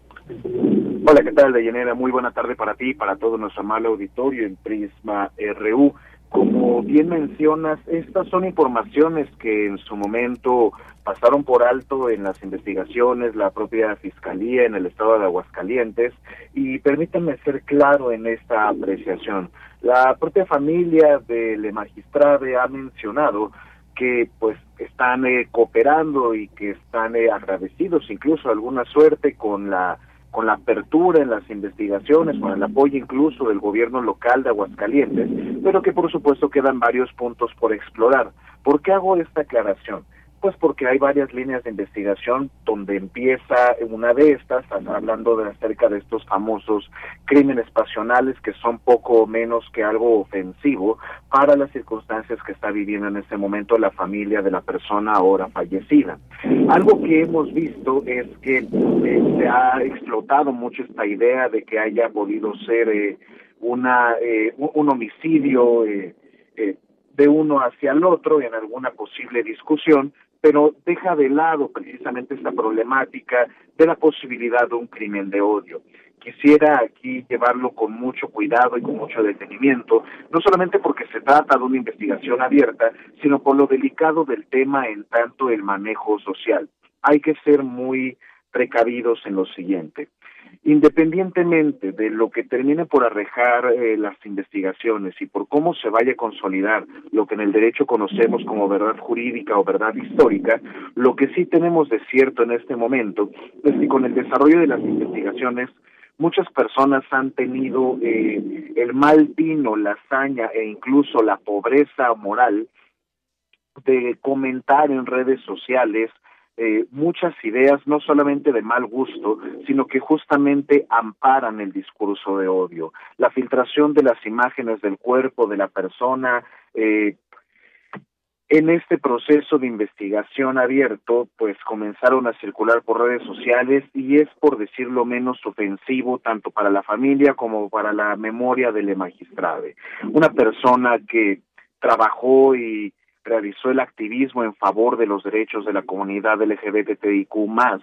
Hola, ¿qué tal, Deyanira? Muy buena tarde para ti y para todo nuestro amable auditorio en Prisma RU. Como bien mencionas, estas son informaciones que en su momento pasaron por alto en las investigaciones, la propia Fiscalía en el estado de Aguascalientes, y permítanme ser claro en esta apreciación. La propia familia del magistrado ha mencionado que pues están eh, cooperando y que están eh, agradecidos incluso alguna suerte con la con la apertura en las investigaciones, con el apoyo incluso del gobierno local de Aguascalientes, pero que por supuesto quedan varios puntos por explorar. ¿Por qué hago esta aclaración? Pues porque hay varias líneas de investigación donde empieza una de estas, hablando de acerca de estos famosos crímenes pasionales que son poco menos que algo ofensivo para las circunstancias que está viviendo en este momento la familia de la persona ahora fallecida. Algo que hemos visto es que eh, se ha explotado mucho esta idea de que haya podido ser eh, una eh, un homicidio de uno hacia el otro en alguna posible discusión, pero deja de lado precisamente esta problemática de la posibilidad de un crimen de odio. Quisiera aquí llevarlo con mucho cuidado y con mucho detenimiento, no solamente porque se trata de una investigación abierta, sino por lo delicado del tema en tanto el manejo social. Hay que ser muy precavidos en lo siguiente independientemente de lo que termine por arrejar eh, las investigaciones y por cómo se vaya a consolidar lo que en el derecho conocemos como verdad jurídica o verdad histórica, lo que sí tenemos de cierto en este momento es que con el desarrollo de las investigaciones muchas personas han tenido eh, el mal tino, la hazaña e incluso la pobreza moral de comentar en redes sociales eh, muchas ideas, no solamente de mal gusto, sino que justamente amparan el discurso de odio. La filtración de las imágenes del cuerpo de la persona, eh, en este proceso de investigación abierto, pues comenzaron a circular por redes sociales y es, por decirlo menos, ofensivo tanto para la familia como para la memoria del magistrado. Una persona que trabajó y realizó el activismo en favor de los derechos de la comunidad LGBTIQ más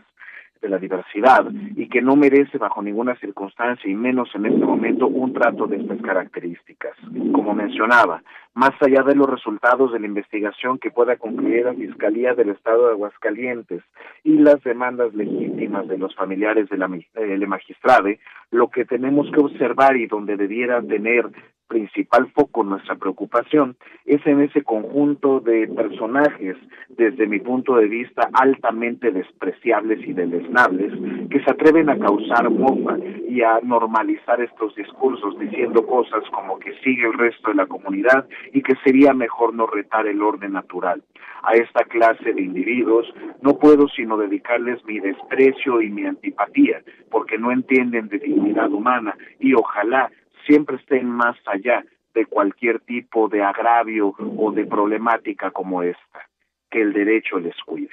de la diversidad y que no merece bajo ninguna circunstancia y menos en este momento un trato de estas características. Como mencionaba, más allá de los resultados de la investigación que pueda concluir la Fiscalía del Estado de Aguascalientes y las demandas legítimas de los familiares de la, eh, magistrade, lo que tenemos que observar y donde debiera tener principal foco nuestra preocupación es en ese conjunto de personajes, desde mi punto de vista, altamente despreciables y deleznables, que se atreven a causar mofa y a normalizar estos discursos diciendo cosas como que sigue el resto de la comunidad y que sería mejor no retar el orden natural. A esta clase de individuos no puedo sino dedicarles mi desprecio y mi antipatía, porque no entienden de dignidad humana y ojalá siempre estén más allá de cualquier tipo de agravio o de problemática como esta, que el derecho les cuide.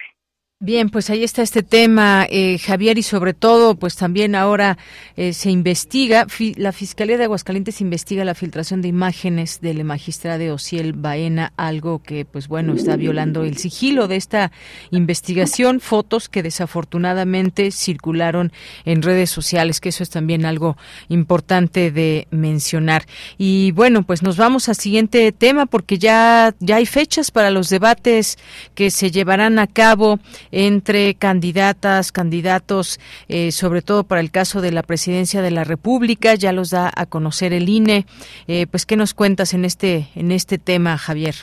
Bien, pues ahí está este tema, eh, Javier, y sobre todo, pues también ahora eh, se investiga, la Fiscalía de Aguascalientes investiga la filtración de imágenes del magistrado Ociel Baena, algo que, pues bueno, está violando el sigilo de esta investigación, fotos que desafortunadamente circularon en redes sociales, que eso es también algo importante de mencionar. Y bueno, pues nos vamos al siguiente tema, porque ya, ya hay fechas para los debates que se llevarán a cabo entre candidatas, candidatos, eh, sobre todo para el caso de la presidencia de la República. Ya los da a conocer el INE. Eh, pues, ¿qué nos cuentas en este, en este tema, Javier?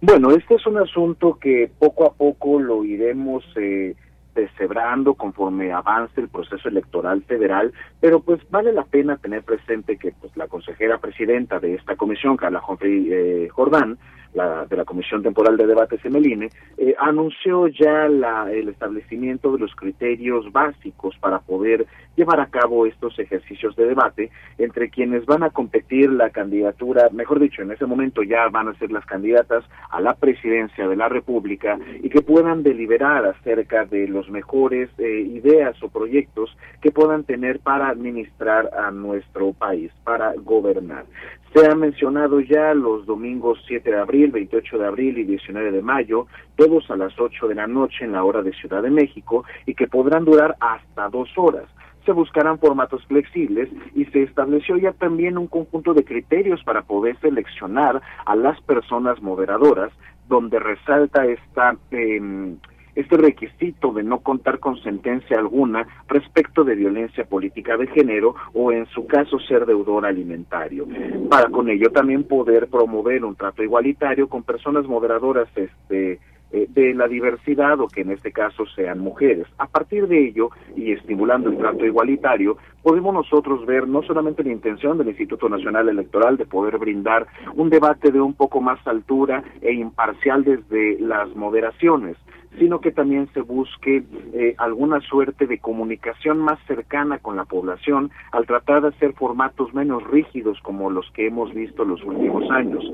Bueno, este es un asunto que poco a poco lo iremos eh, deshebrando conforme avance el proceso electoral federal, pero pues vale la pena tener presente que pues la consejera presidenta de esta comisión, Carla Humphrey eh, Jordán, la, de la Comisión Temporal de Debates en el INE, eh, anunció ya la, el establecimiento de los criterios básicos para poder llevar a cabo estos ejercicios de debate entre quienes van a competir la candidatura, mejor dicho, en ese momento ya van a ser las candidatas a la presidencia de la República y que puedan deliberar acerca de los mejores eh, ideas o proyectos que puedan tener para administrar a nuestro país, para gobernar. Se ha mencionado ya los domingos 7 de abril, 28 de abril y 19 de mayo, todos a las 8 de la noche en la hora de Ciudad de México y que podrán durar hasta dos horas se buscarán formatos flexibles y se estableció ya también un conjunto de criterios para poder seleccionar a las personas moderadoras, donde resalta esta eh, este requisito de no contar con sentencia alguna respecto de violencia política de género o en su caso ser deudor alimentario, para con ello también poder promover un trato igualitario con personas moderadoras este eh, de la diversidad o que en este caso sean mujeres. A partir de ello y estimulando el trato igualitario, podemos nosotros ver no solamente la intención del Instituto Nacional Electoral de poder brindar un debate de un poco más altura e imparcial desde las moderaciones, sino que también se busque eh, alguna suerte de comunicación más cercana con la población al tratar de hacer formatos menos rígidos como los que hemos visto los últimos años.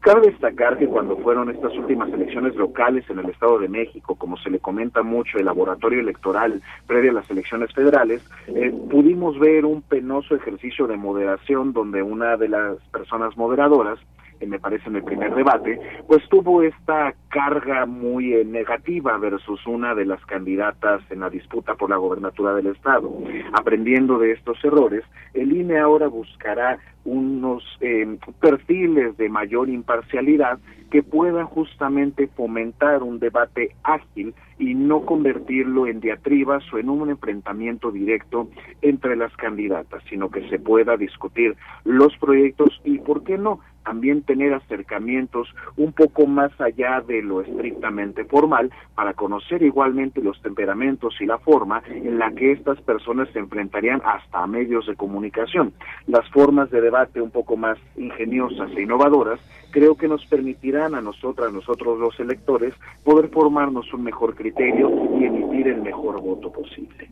Cabe destacar que cuando fueron estas últimas elecciones locales en el Estado de México, como se le comenta mucho el laboratorio electoral previo a las elecciones federales, eh, pudimos ver un penoso ejercicio de moderación donde una de las personas moderadoras me parece en el primer debate, pues tuvo esta carga muy eh, negativa versus una de las candidatas en la disputa por la gobernatura del Estado. Aprendiendo de estos errores, el INE ahora buscará unos eh, perfiles de mayor imparcialidad que puedan justamente fomentar un debate ágil y no convertirlo en diatribas o en un enfrentamiento directo entre las candidatas, sino que se pueda discutir los proyectos y, ¿por qué no?, también tener acercamientos un poco más allá de lo estrictamente formal para conocer igualmente los temperamentos y la forma en la que estas personas se enfrentarían hasta a medios de comunicación. Las formas de debate un poco más ingeniosas e innovadoras creo que nos permitirán a nosotras, nosotros los electores, poder formarnos un mejor criterio y emitir el mejor voto posible.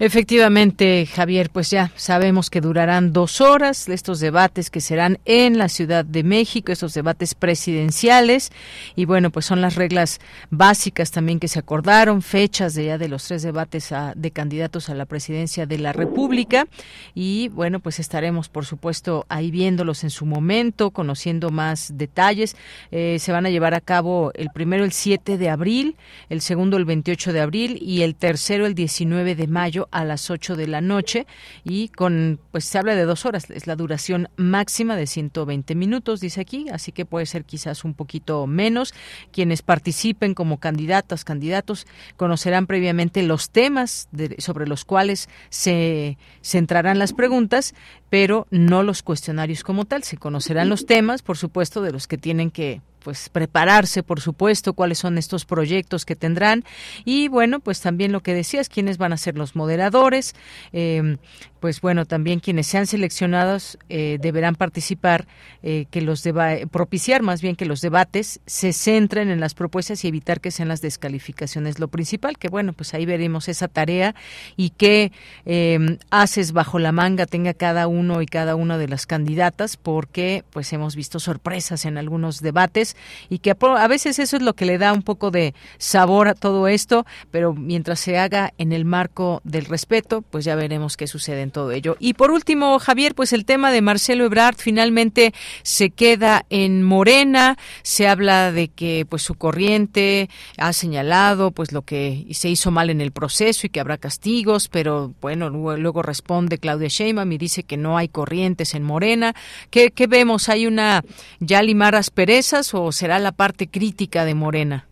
Efectivamente, Javier, pues ya sabemos que durarán dos horas estos debates que serán en la Ciudad de México, estos debates presidenciales. Y bueno, pues son las reglas básicas también que se acordaron, fechas de ya de los tres debates de candidatos a la presidencia de la República. Y bueno, pues estaremos, por supuesto, ahí viéndolos en su momento, conociendo más detalles. Eh, se van a llevar a cabo el primero el 7 de abril, el segundo el 28 de abril y el tercero el 19 de mayo a las 8 de la noche y con, pues se habla de dos horas, es la duración máxima de 120 minutos, dice aquí, así que puede ser quizás un poquito menos. Quienes participen como candidatas, candidatos, conocerán previamente los temas sobre los cuales se centrarán las preguntas, pero no los cuestionarios como tal. Se conocerán los temas, por supuesto, de los que tienen que pues prepararse, por supuesto, cuáles son estos proyectos que tendrán. Y bueno, pues también lo que decías, quiénes van a ser los moderadores, eh, pues bueno, también quienes sean seleccionados eh, deberán participar, eh, que los deba propiciar más bien que los debates se centren en las propuestas y evitar que sean las descalificaciones. Lo principal, que bueno, pues ahí veremos esa tarea y qué eh, haces bajo la manga tenga cada uno y cada una de las candidatas, porque pues hemos visto sorpresas en algunos debates y que a veces eso es lo que le da un poco de sabor a todo esto, pero mientras se haga en el marco del respeto, pues ya veremos qué sucede todo ello. Y por último, Javier, pues el tema de Marcelo Ebrard finalmente se queda en Morena. Se habla de que pues su corriente ha señalado pues lo que se hizo mal en el proceso y que habrá castigos, pero bueno, luego, responde Claudia Sheinbaum y dice que no hay corrientes en Morena. ¿Qué, qué vemos? ¿Hay una ya limar asperezas o será la parte crítica de Morena?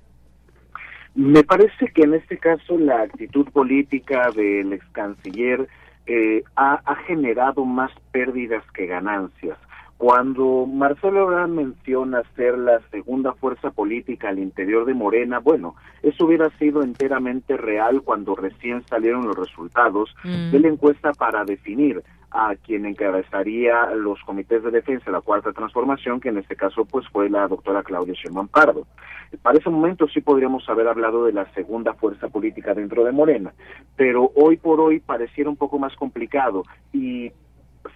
Me parece que en este caso la actitud política del ex canciller eh, ha, ha, generado más pérdidas que ganancias. Cuando Marcelo Ebrard menciona ser la segunda fuerza política al interior de Morena, bueno, eso hubiera sido enteramente real cuando recién salieron los resultados mm. de la encuesta para definir a quien encabezaría los comités de defensa de la cuarta transformación, que en este caso pues fue la doctora Claudia Sheinbaum Pardo. Para ese momento sí podríamos haber hablado de la segunda fuerza política dentro de Morena, pero hoy por hoy pareciera un poco más complicado y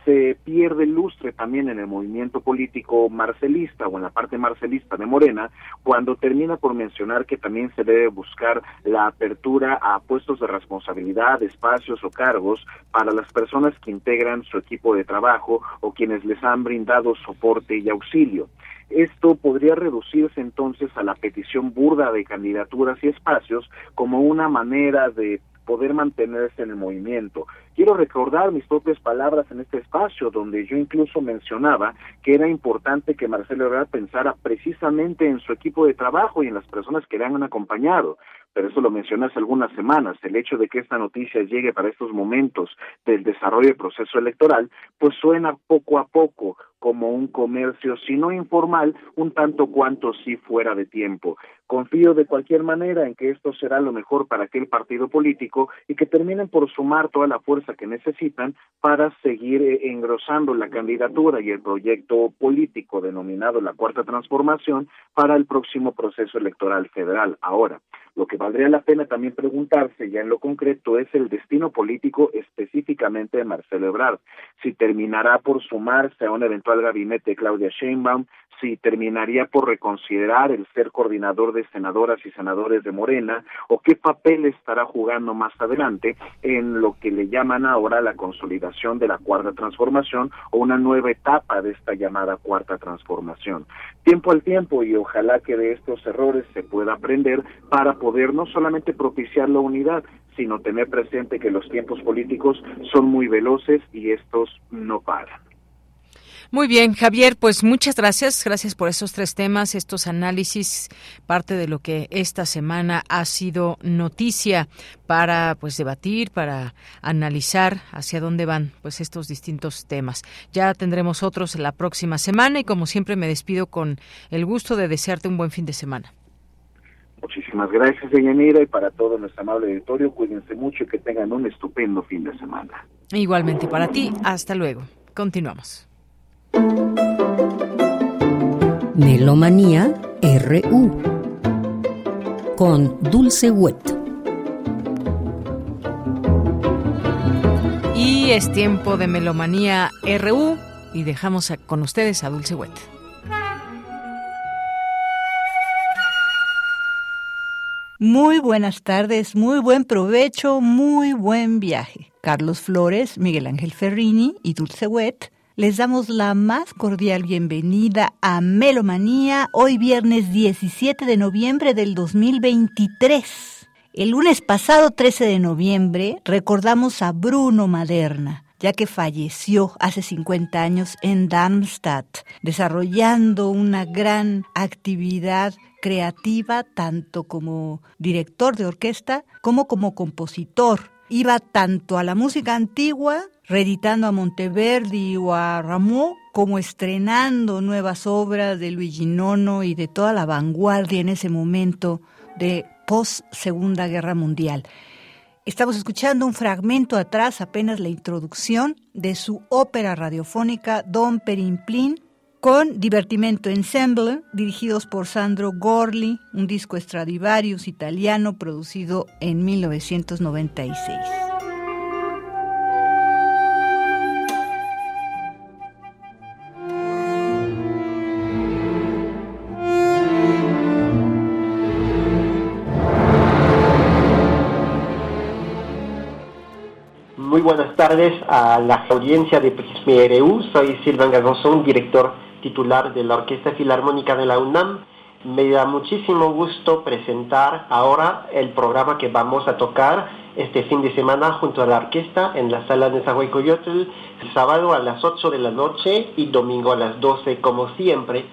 se pierde lustre también en el movimiento político marcelista o en la parte marcelista de Morena, cuando termina por mencionar que también se debe buscar la apertura a puestos de responsabilidad, espacios o cargos para las personas que integran su equipo de trabajo o quienes les han brindado soporte y auxilio. Esto podría reducirse entonces a la petición burda de candidaturas y espacios como una manera de poder mantenerse en el movimiento. Quiero recordar mis propias palabras en este espacio, donde yo incluso mencionaba que era importante que Marcelo Ebrard pensara precisamente en su equipo de trabajo y en las personas que le han acompañado. Pero eso lo mencioné hace algunas semanas. El hecho de que esta noticia llegue para estos momentos del desarrollo del proceso electoral, pues suena poco a poco como un comercio, si no informal, un tanto cuanto si fuera de tiempo. Confío de cualquier manera en que esto será lo mejor para aquel partido político y que terminen por sumar toda la fuerza que necesitan para seguir eh, engrosando la candidatura y el proyecto político denominado la Cuarta Transformación para el próximo proceso electoral federal. Ahora, lo que valdría la pena también preguntarse ya en lo concreto es el destino político específicamente de Marcelo Ebrard, si terminará por sumarse a un eventual gabinete de Claudia Sheinbaum, si terminaría por reconsiderar el ser coordinador de senadoras y senadores de Morena o qué papel estará jugando más adelante en lo que le llaman ahora la consolidación de la cuarta transformación o una nueva etapa de esta llamada cuarta transformación. Tiempo al tiempo y ojalá que de estos errores se pueda aprender para poder no solamente propiciar la unidad, sino tener presente que los tiempos políticos son muy veloces y estos no paran. Muy bien, Javier, pues muchas gracias. Gracias por esos tres temas, estos análisis, parte de lo que esta semana ha sido noticia para pues debatir, para analizar hacia dónde van pues estos distintos temas. Ya tendremos otros la próxima semana y como siempre me despido con el gusto de desearte un buen fin de semana. Muchísimas gracias, Deyanira, y para todo nuestro amable auditorio, cuídense mucho y que tengan un estupendo fin de semana. Igualmente para ti, hasta luego. Continuamos. Melomanía RU con Dulce Wet. Y es tiempo de Melomanía RU y dejamos con ustedes a Dulce Wet. Muy buenas tardes, muy buen provecho, muy buen viaje. Carlos Flores, Miguel Ángel Ferrini y Dulce Wet les damos la más cordial bienvenida a Melomanía hoy viernes 17 de noviembre del 2023. El lunes pasado 13 de noviembre recordamos a Bruno Maderna ya que falleció hace 50 años en Darmstadt, desarrollando una gran actividad creativa tanto como director de orquesta como como compositor. Iba tanto a la música antigua reeditando a Monteverdi o a Rameau, como estrenando nuevas obras de Luigi Nono y de toda la vanguardia en ese momento de post Segunda Guerra Mundial. Estamos escuchando un fragmento atrás, apenas la introducción de su ópera radiofónica Don Perimplin con Divertimento Ensemble, dirigidos por Sandro Gorli, un disco Stradivarius italiano producido en 1996. Muy buenas tardes a la audiencia de Prisma RU. Soy Silvan Gagonzón, director titular de la Orquesta Filarmónica de la UNAM. Me da muchísimo gusto presentar ahora el programa que vamos a tocar este fin de semana junto a la orquesta en la sala de Zahuaycoyotl, sábado a las 8 de la noche y domingo a las 12, como siempre,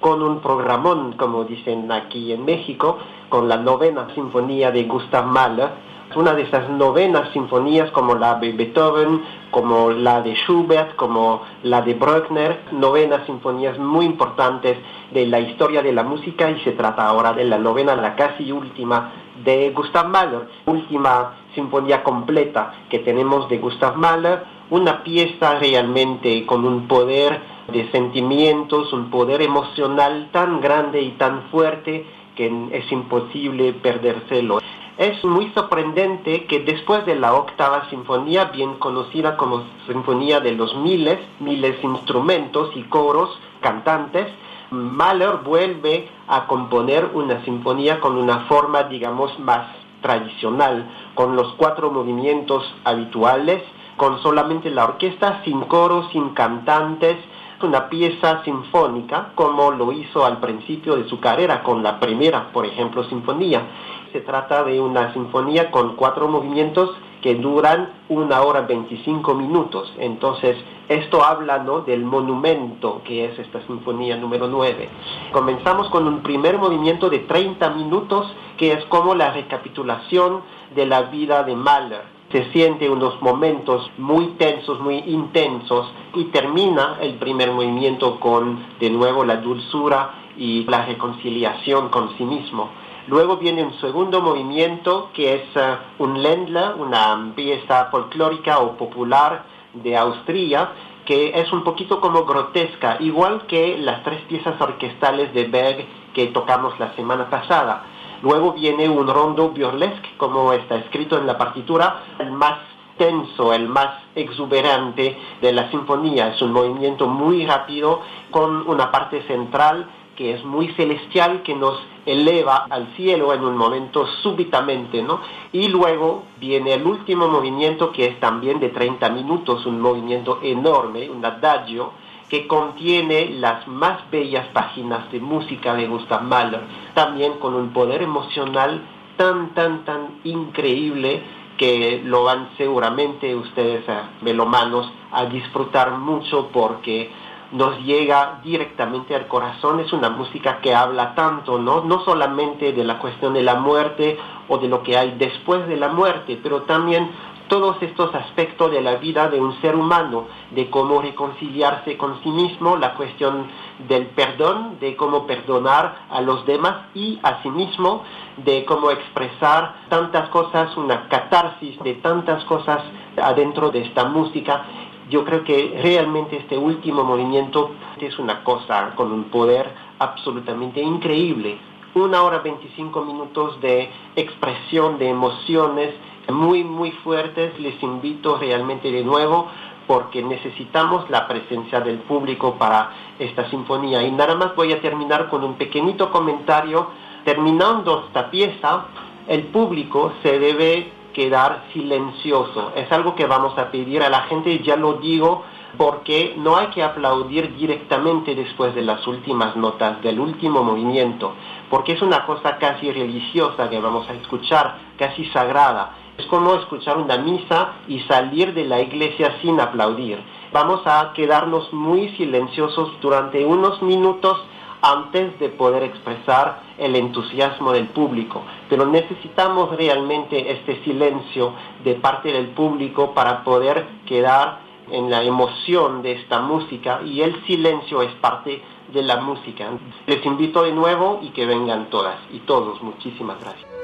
con un programón, como dicen aquí en México, con la novena sinfonía de Gustav Mahler, una de esas novenas sinfonías como la de Beethoven, como la de Schubert, como la de Bruckner, novenas sinfonías muy importantes de la historia de la música y se trata ahora de la novena, la casi última de Gustav Mahler, última sinfonía completa que tenemos de Gustav Mahler, una pieza realmente con un poder de sentimientos, un poder emocional tan grande y tan fuerte que es imposible perdérselo. Es muy sorprendente que después de la octava sinfonía, bien conocida como Sinfonía de los Miles, miles instrumentos y coros, cantantes, Mahler vuelve a componer una sinfonía con una forma, digamos, más tradicional, con los cuatro movimientos habituales, con solamente la orquesta, sin coros, sin cantantes, una pieza sinfónica como lo hizo al principio de su carrera con la primera, por ejemplo, sinfonía. Se trata de una sinfonía con cuatro movimientos que duran una hora 25 minutos. Entonces, esto habla ¿no? del monumento que es esta sinfonía número 9. Comenzamos con un primer movimiento de 30 minutos que es como la recapitulación de la vida de Mahler se siente unos momentos muy tensos, muy intensos y termina el primer movimiento con de nuevo la dulzura y la reconciliación con sí mismo. Luego viene un segundo movimiento que es eh, un Ländler, una pieza folclórica o popular de Austria, que es un poquito como grotesca, igual que las tres piezas orquestales de Berg que tocamos la semana pasada. Luego viene un rondo burlesque, como está escrito en la partitura, el más tenso, el más exuberante de la sinfonía. Es un movimiento muy rápido con una parte central que es muy celestial, que nos eleva al cielo en un momento súbitamente, ¿no? Y luego viene el último movimiento que es también de 30 minutos, un movimiento enorme, un adagio, que contiene las más bellas páginas de música de Gustav Mahler, también con un poder emocional tan, tan, tan increíble que lo van seguramente ustedes, eh, melomanos, a disfrutar mucho porque nos llega directamente al corazón, es una música que habla tanto, ¿no? No solamente de la cuestión de la muerte o de lo que hay después de la muerte, pero también todos estos aspectos de la vida de un ser humano, de cómo reconciliarse con sí mismo, la cuestión del perdón, de cómo perdonar a los demás y a sí mismo, de cómo expresar tantas cosas, una catarsis de tantas cosas adentro de esta música. Yo creo que realmente este último movimiento es una cosa con un poder absolutamente increíble. Una hora 25 minutos de expresión de emociones, muy, muy fuertes. Les invito realmente de nuevo porque necesitamos la presencia del público para esta sinfonía. Y nada más voy a terminar con un pequeñito comentario. Terminando esta pieza, el público se debe quedar silencioso. Es algo que vamos a pedir a la gente, ya lo digo, porque no hay que aplaudir directamente después de las últimas notas del último movimiento, porque es una cosa casi religiosa que vamos a escuchar, casi sagrada. Es como escuchar una misa y salir de la iglesia sin aplaudir. Vamos a quedarnos muy silenciosos durante unos minutos antes de poder expresar el entusiasmo del público. Pero necesitamos realmente este silencio de parte del público para poder quedar en la emoción de esta música y el silencio es parte de la música. Les invito de nuevo y que vengan todas y todos. Muchísimas gracias.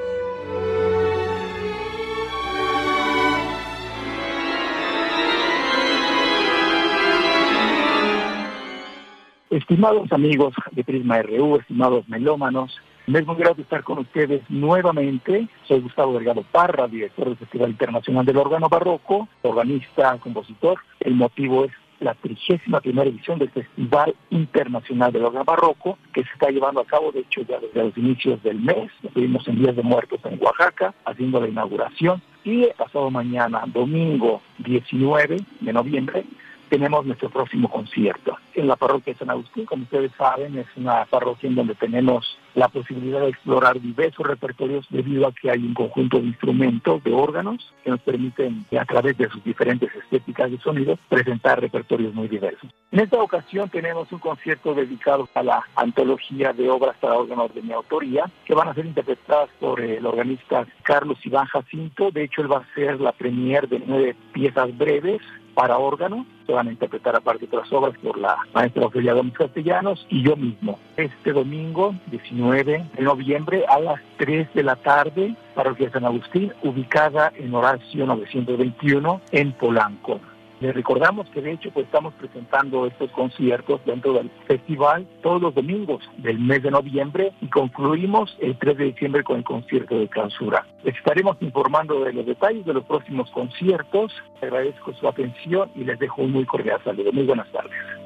Estimados amigos de Prisma RU, estimados melómanos, me es muy grato estar con ustedes nuevamente. Soy Gustavo Delgado Parra, director del Festival Internacional del Órgano Barroco, organista, compositor. El motivo es la trigésima primera edición del Festival Internacional del Órgano Barroco, que se está llevando a cabo, de hecho, ya desde los inicios del mes. Estuvimos en Días de Muertos en Oaxaca, haciendo la inauguración. Y pasado mañana, domingo 19 de noviembre, tenemos nuestro próximo concierto. en la parroquia de San Agustín. Como ustedes saben, es una parroquia en donde tenemos la posibilidad de explorar diversos repertorios debido a que hay un conjunto de instrumentos, de órganos, que nos permiten, a través de sus diferentes estéticas de sonido, presentar repertorios muy diversos. En esta ocasión tenemos un concierto dedicado a la antología de obras para órganos de mi autoría, que van a ser interpretadas por el organista Carlos Iván Jacinto. De hecho, él va a ser la premier de nueve piezas breves para órgano, se van a interpretar aparte otras obras por la maestra Ofelia Gómez Castellanos y yo mismo. Este domingo, 19 de noviembre, a las 3 de la tarde, Parroquia San Agustín, ubicada en Horacio 921 en Polanco. Les recordamos que de hecho pues estamos presentando estos conciertos dentro del festival todos los domingos del mes de noviembre y concluimos el 3 de diciembre con el concierto de clausura. Les estaremos informando de los detalles de los próximos conciertos. Agradezco su atención y les dejo un muy cordial saludo. Muy buenas tardes.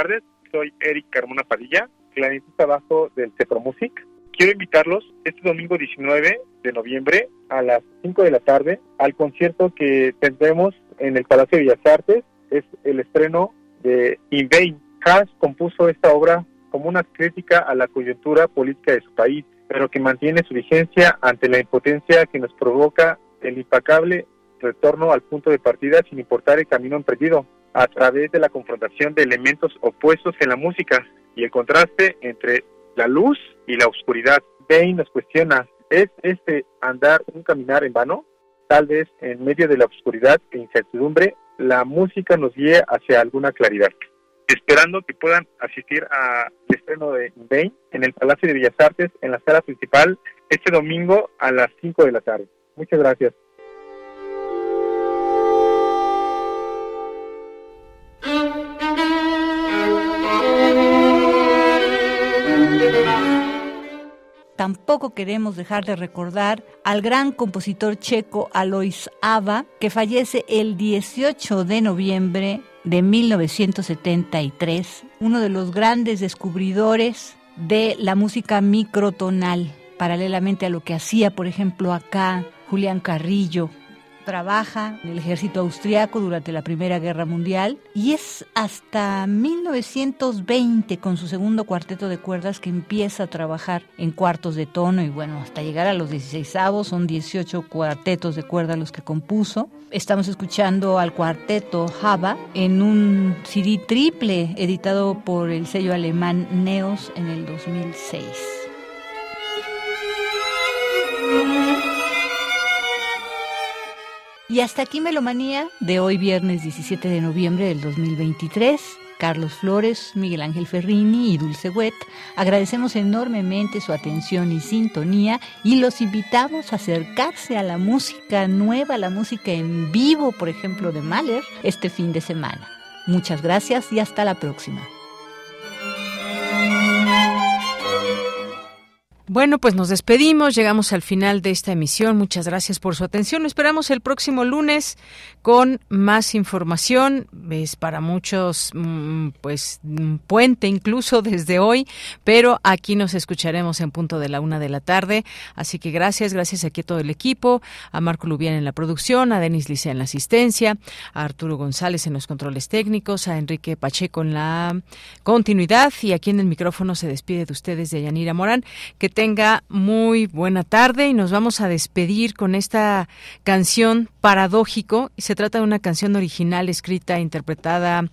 Tardes. Soy Eric Carmona Padilla, clarinetista bajo del Cepro Music. Quiero invitarlos este domingo 19 de noviembre a las 5 de la tarde al concierto que tendremos en el Palacio de Bellas Artes. Es el estreno de In Vain. Compuso esta obra como una crítica a la coyuntura política de su país, pero que mantiene su vigencia ante la impotencia que nos provoca el impacable retorno al punto de partida sin importar el camino emprendido a través de la confrontación de elementos opuestos en la música y el contraste entre la luz y la oscuridad. Bain nos cuestiona, ¿es este andar un caminar en vano? Tal vez en medio de la oscuridad e incertidumbre, la música nos guíe hacia alguna claridad. Esperando que puedan asistir al estreno de Bain en el Palacio de Bellas Artes, en la sala principal, este domingo a las 5 de la tarde. Muchas gracias. Tampoco queremos dejar de recordar al gran compositor checo Alois Ava, que fallece el 18 de noviembre de 1973, uno de los grandes descubridores de la música microtonal, paralelamente a lo que hacía, por ejemplo, acá Julián Carrillo, trabaja en el ejército austriaco durante la Primera Guerra Mundial y es hasta 1920 con su segundo cuarteto de cuerdas que empieza a trabajar en cuartos de tono y bueno, hasta llegar a los 16 avos son 18 cuartetos de cuerda los que compuso. Estamos escuchando al cuarteto Java en un CD triple editado por el sello alemán Neos en el 2006. Y hasta aquí Melomanía de hoy viernes 17 de noviembre del 2023. Carlos Flores, Miguel Ángel Ferrini y Dulce Wet. Agradecemos enormemente su atención y sintonía y los invitamos a acercarse a la música nueva, la música en vivo, por ejemplo, de Mahler, este fin de semana. Muchas gracias y hasta la próxima. Bueno, pues nos despedimos, llegamos al final de esta emisión. Muchas gracias por su atención. Lo esperamos el próximo lunes con más información. Es para muchos, mm, pues, un puente incluso desde hoy, pero aquí nos escucharemos en punto de la una de la tarde. Así que gracias, gracias aquí a todo el equipo, a Marco Lubián en la producción, a Denis Licea en la asistencia, a Arturo González en los controles técnicos, a Enrique Pacheco en la continuidad y aquí en el micrófono se despide de ustedes de Yanira Morán. Que tenga muy buena tarde y nos vamos a despedir con esta canción Paradójico. Se trata de una canción original escrita e interpretada.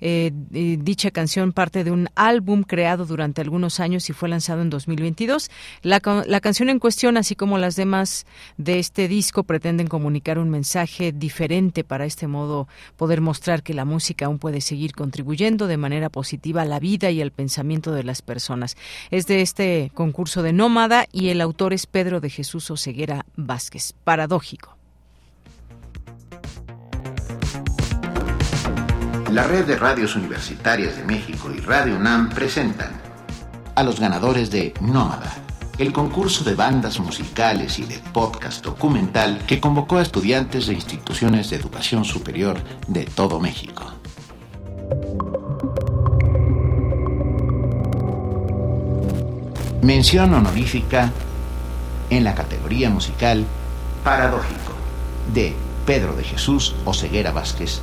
Eh, dicha canción parte de un álbum creado durante algunos años y fue lanzado en 2022. La, la canción en cuestión, así como las demás de este disco, pretenden comunicar un mensaje diferente para este modo poder mostrar que la música aún puede seguir contribuyendo de manera positiva a la vida y al pensamiento de las personas. Es de este concurso de Nómada y el autor es Pedro de Jesús Oseguera Vázquez. Paradójico. La red de radios universitarias de México y Radio UNAM presentan a los ganadores de Nómada, el concurso de bandas musicales y de podcast documental que convocó a estudiantes de instituciones de educación superior de todo México. Mención honorífica en la categoría musical Paradójico de Pedro de Jesús Oseguera Vázquez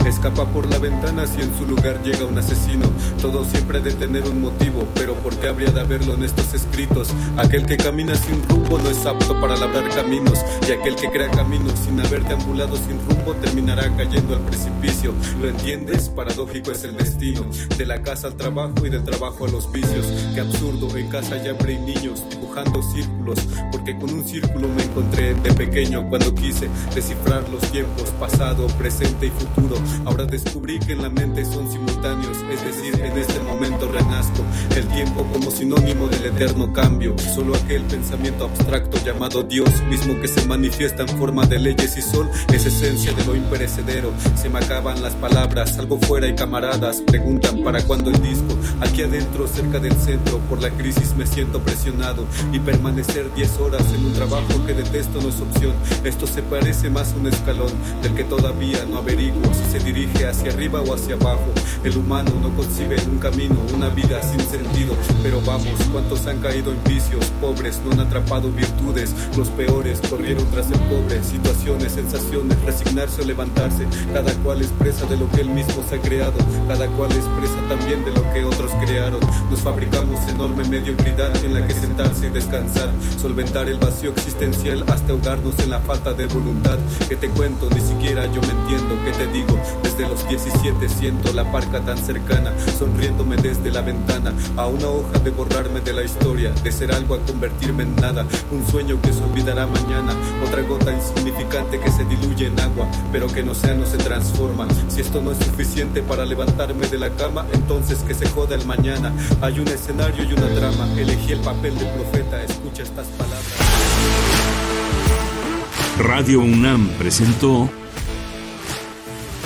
escapa por la ventana si en su lugar llega un asesino. Todo siempre ha de tener un motivo, pero ¿por qué habría de haberlo en estos escritos? Aquel que camina sin rumbo no es apto para labrar caminos, y aquel que crea caminos sin haber deambulado sin rumbo terminará cayendo al precipicio. ¿Lo entiendes? Paradójico es el destino, de la casa al trabajo y del trabajo a los vicios. Qué absurdo, en casa ya hambre niños dibujando círculos, porque con un círculo me encontré de pequeño cuando quise descifrar los tiempos pasado, presente y futuro. Ahora descubrí que en la mente son simultáneos, es decir, en este momento renazco. El tiempo como sinónimo del eterno cambio. Solo aquel pensamiento abstracto llamado Dios, mismo que se manifiesta en forma de leyes y sol, es esencia de lo imperecedero. Se me acaban las palabras, salgo fuera y camaradas preguntan para cuándo el disco. Aquí adentro, cerca del centro, por la crisis me siento presionado y permanecer 10 horas en un trabajo que detesto no es opción. Esto se parece más a un escalón del que todavía no averiguo si se dirige hacia arriba o hacia abajo. El humano no concibe un camino, una vida sin sentido. Pero vamos, ¿cuántos han caído en vicios? Pobres no han atrapado virtudes. Los peores corrieron tras el pobre. Situaciones, sensaciones, resignarse o levantarse. Cada cual expresa de lo que él mismo se ha creado. Cada cual expresa también de lo que otros crearon. Nos fabricamos enorme mediocridad en la que sentarse y descansar. Solventar el vacío existencial hasta ahogarnos en la falta de voluntad. Que te cuento, ni siquiera yo me entiendo. ¿Qué te digo? Desde los 17 siento la parca tan cercana, sonriéndome desde la ventana, a una hoja de borrarme de la historia, de ser algo a convertirme en nada, un sueño que se olvidará mañana, otra gota insignificante que se diluye en agua, pero que no sea no se transforma. Si esto no es suficiente para levantarme de la cama, entonces que se joda el mañana. Hay un escenario y una trama, elegí el papel de profeta, escucha estas palabras. Radio UNAM presentó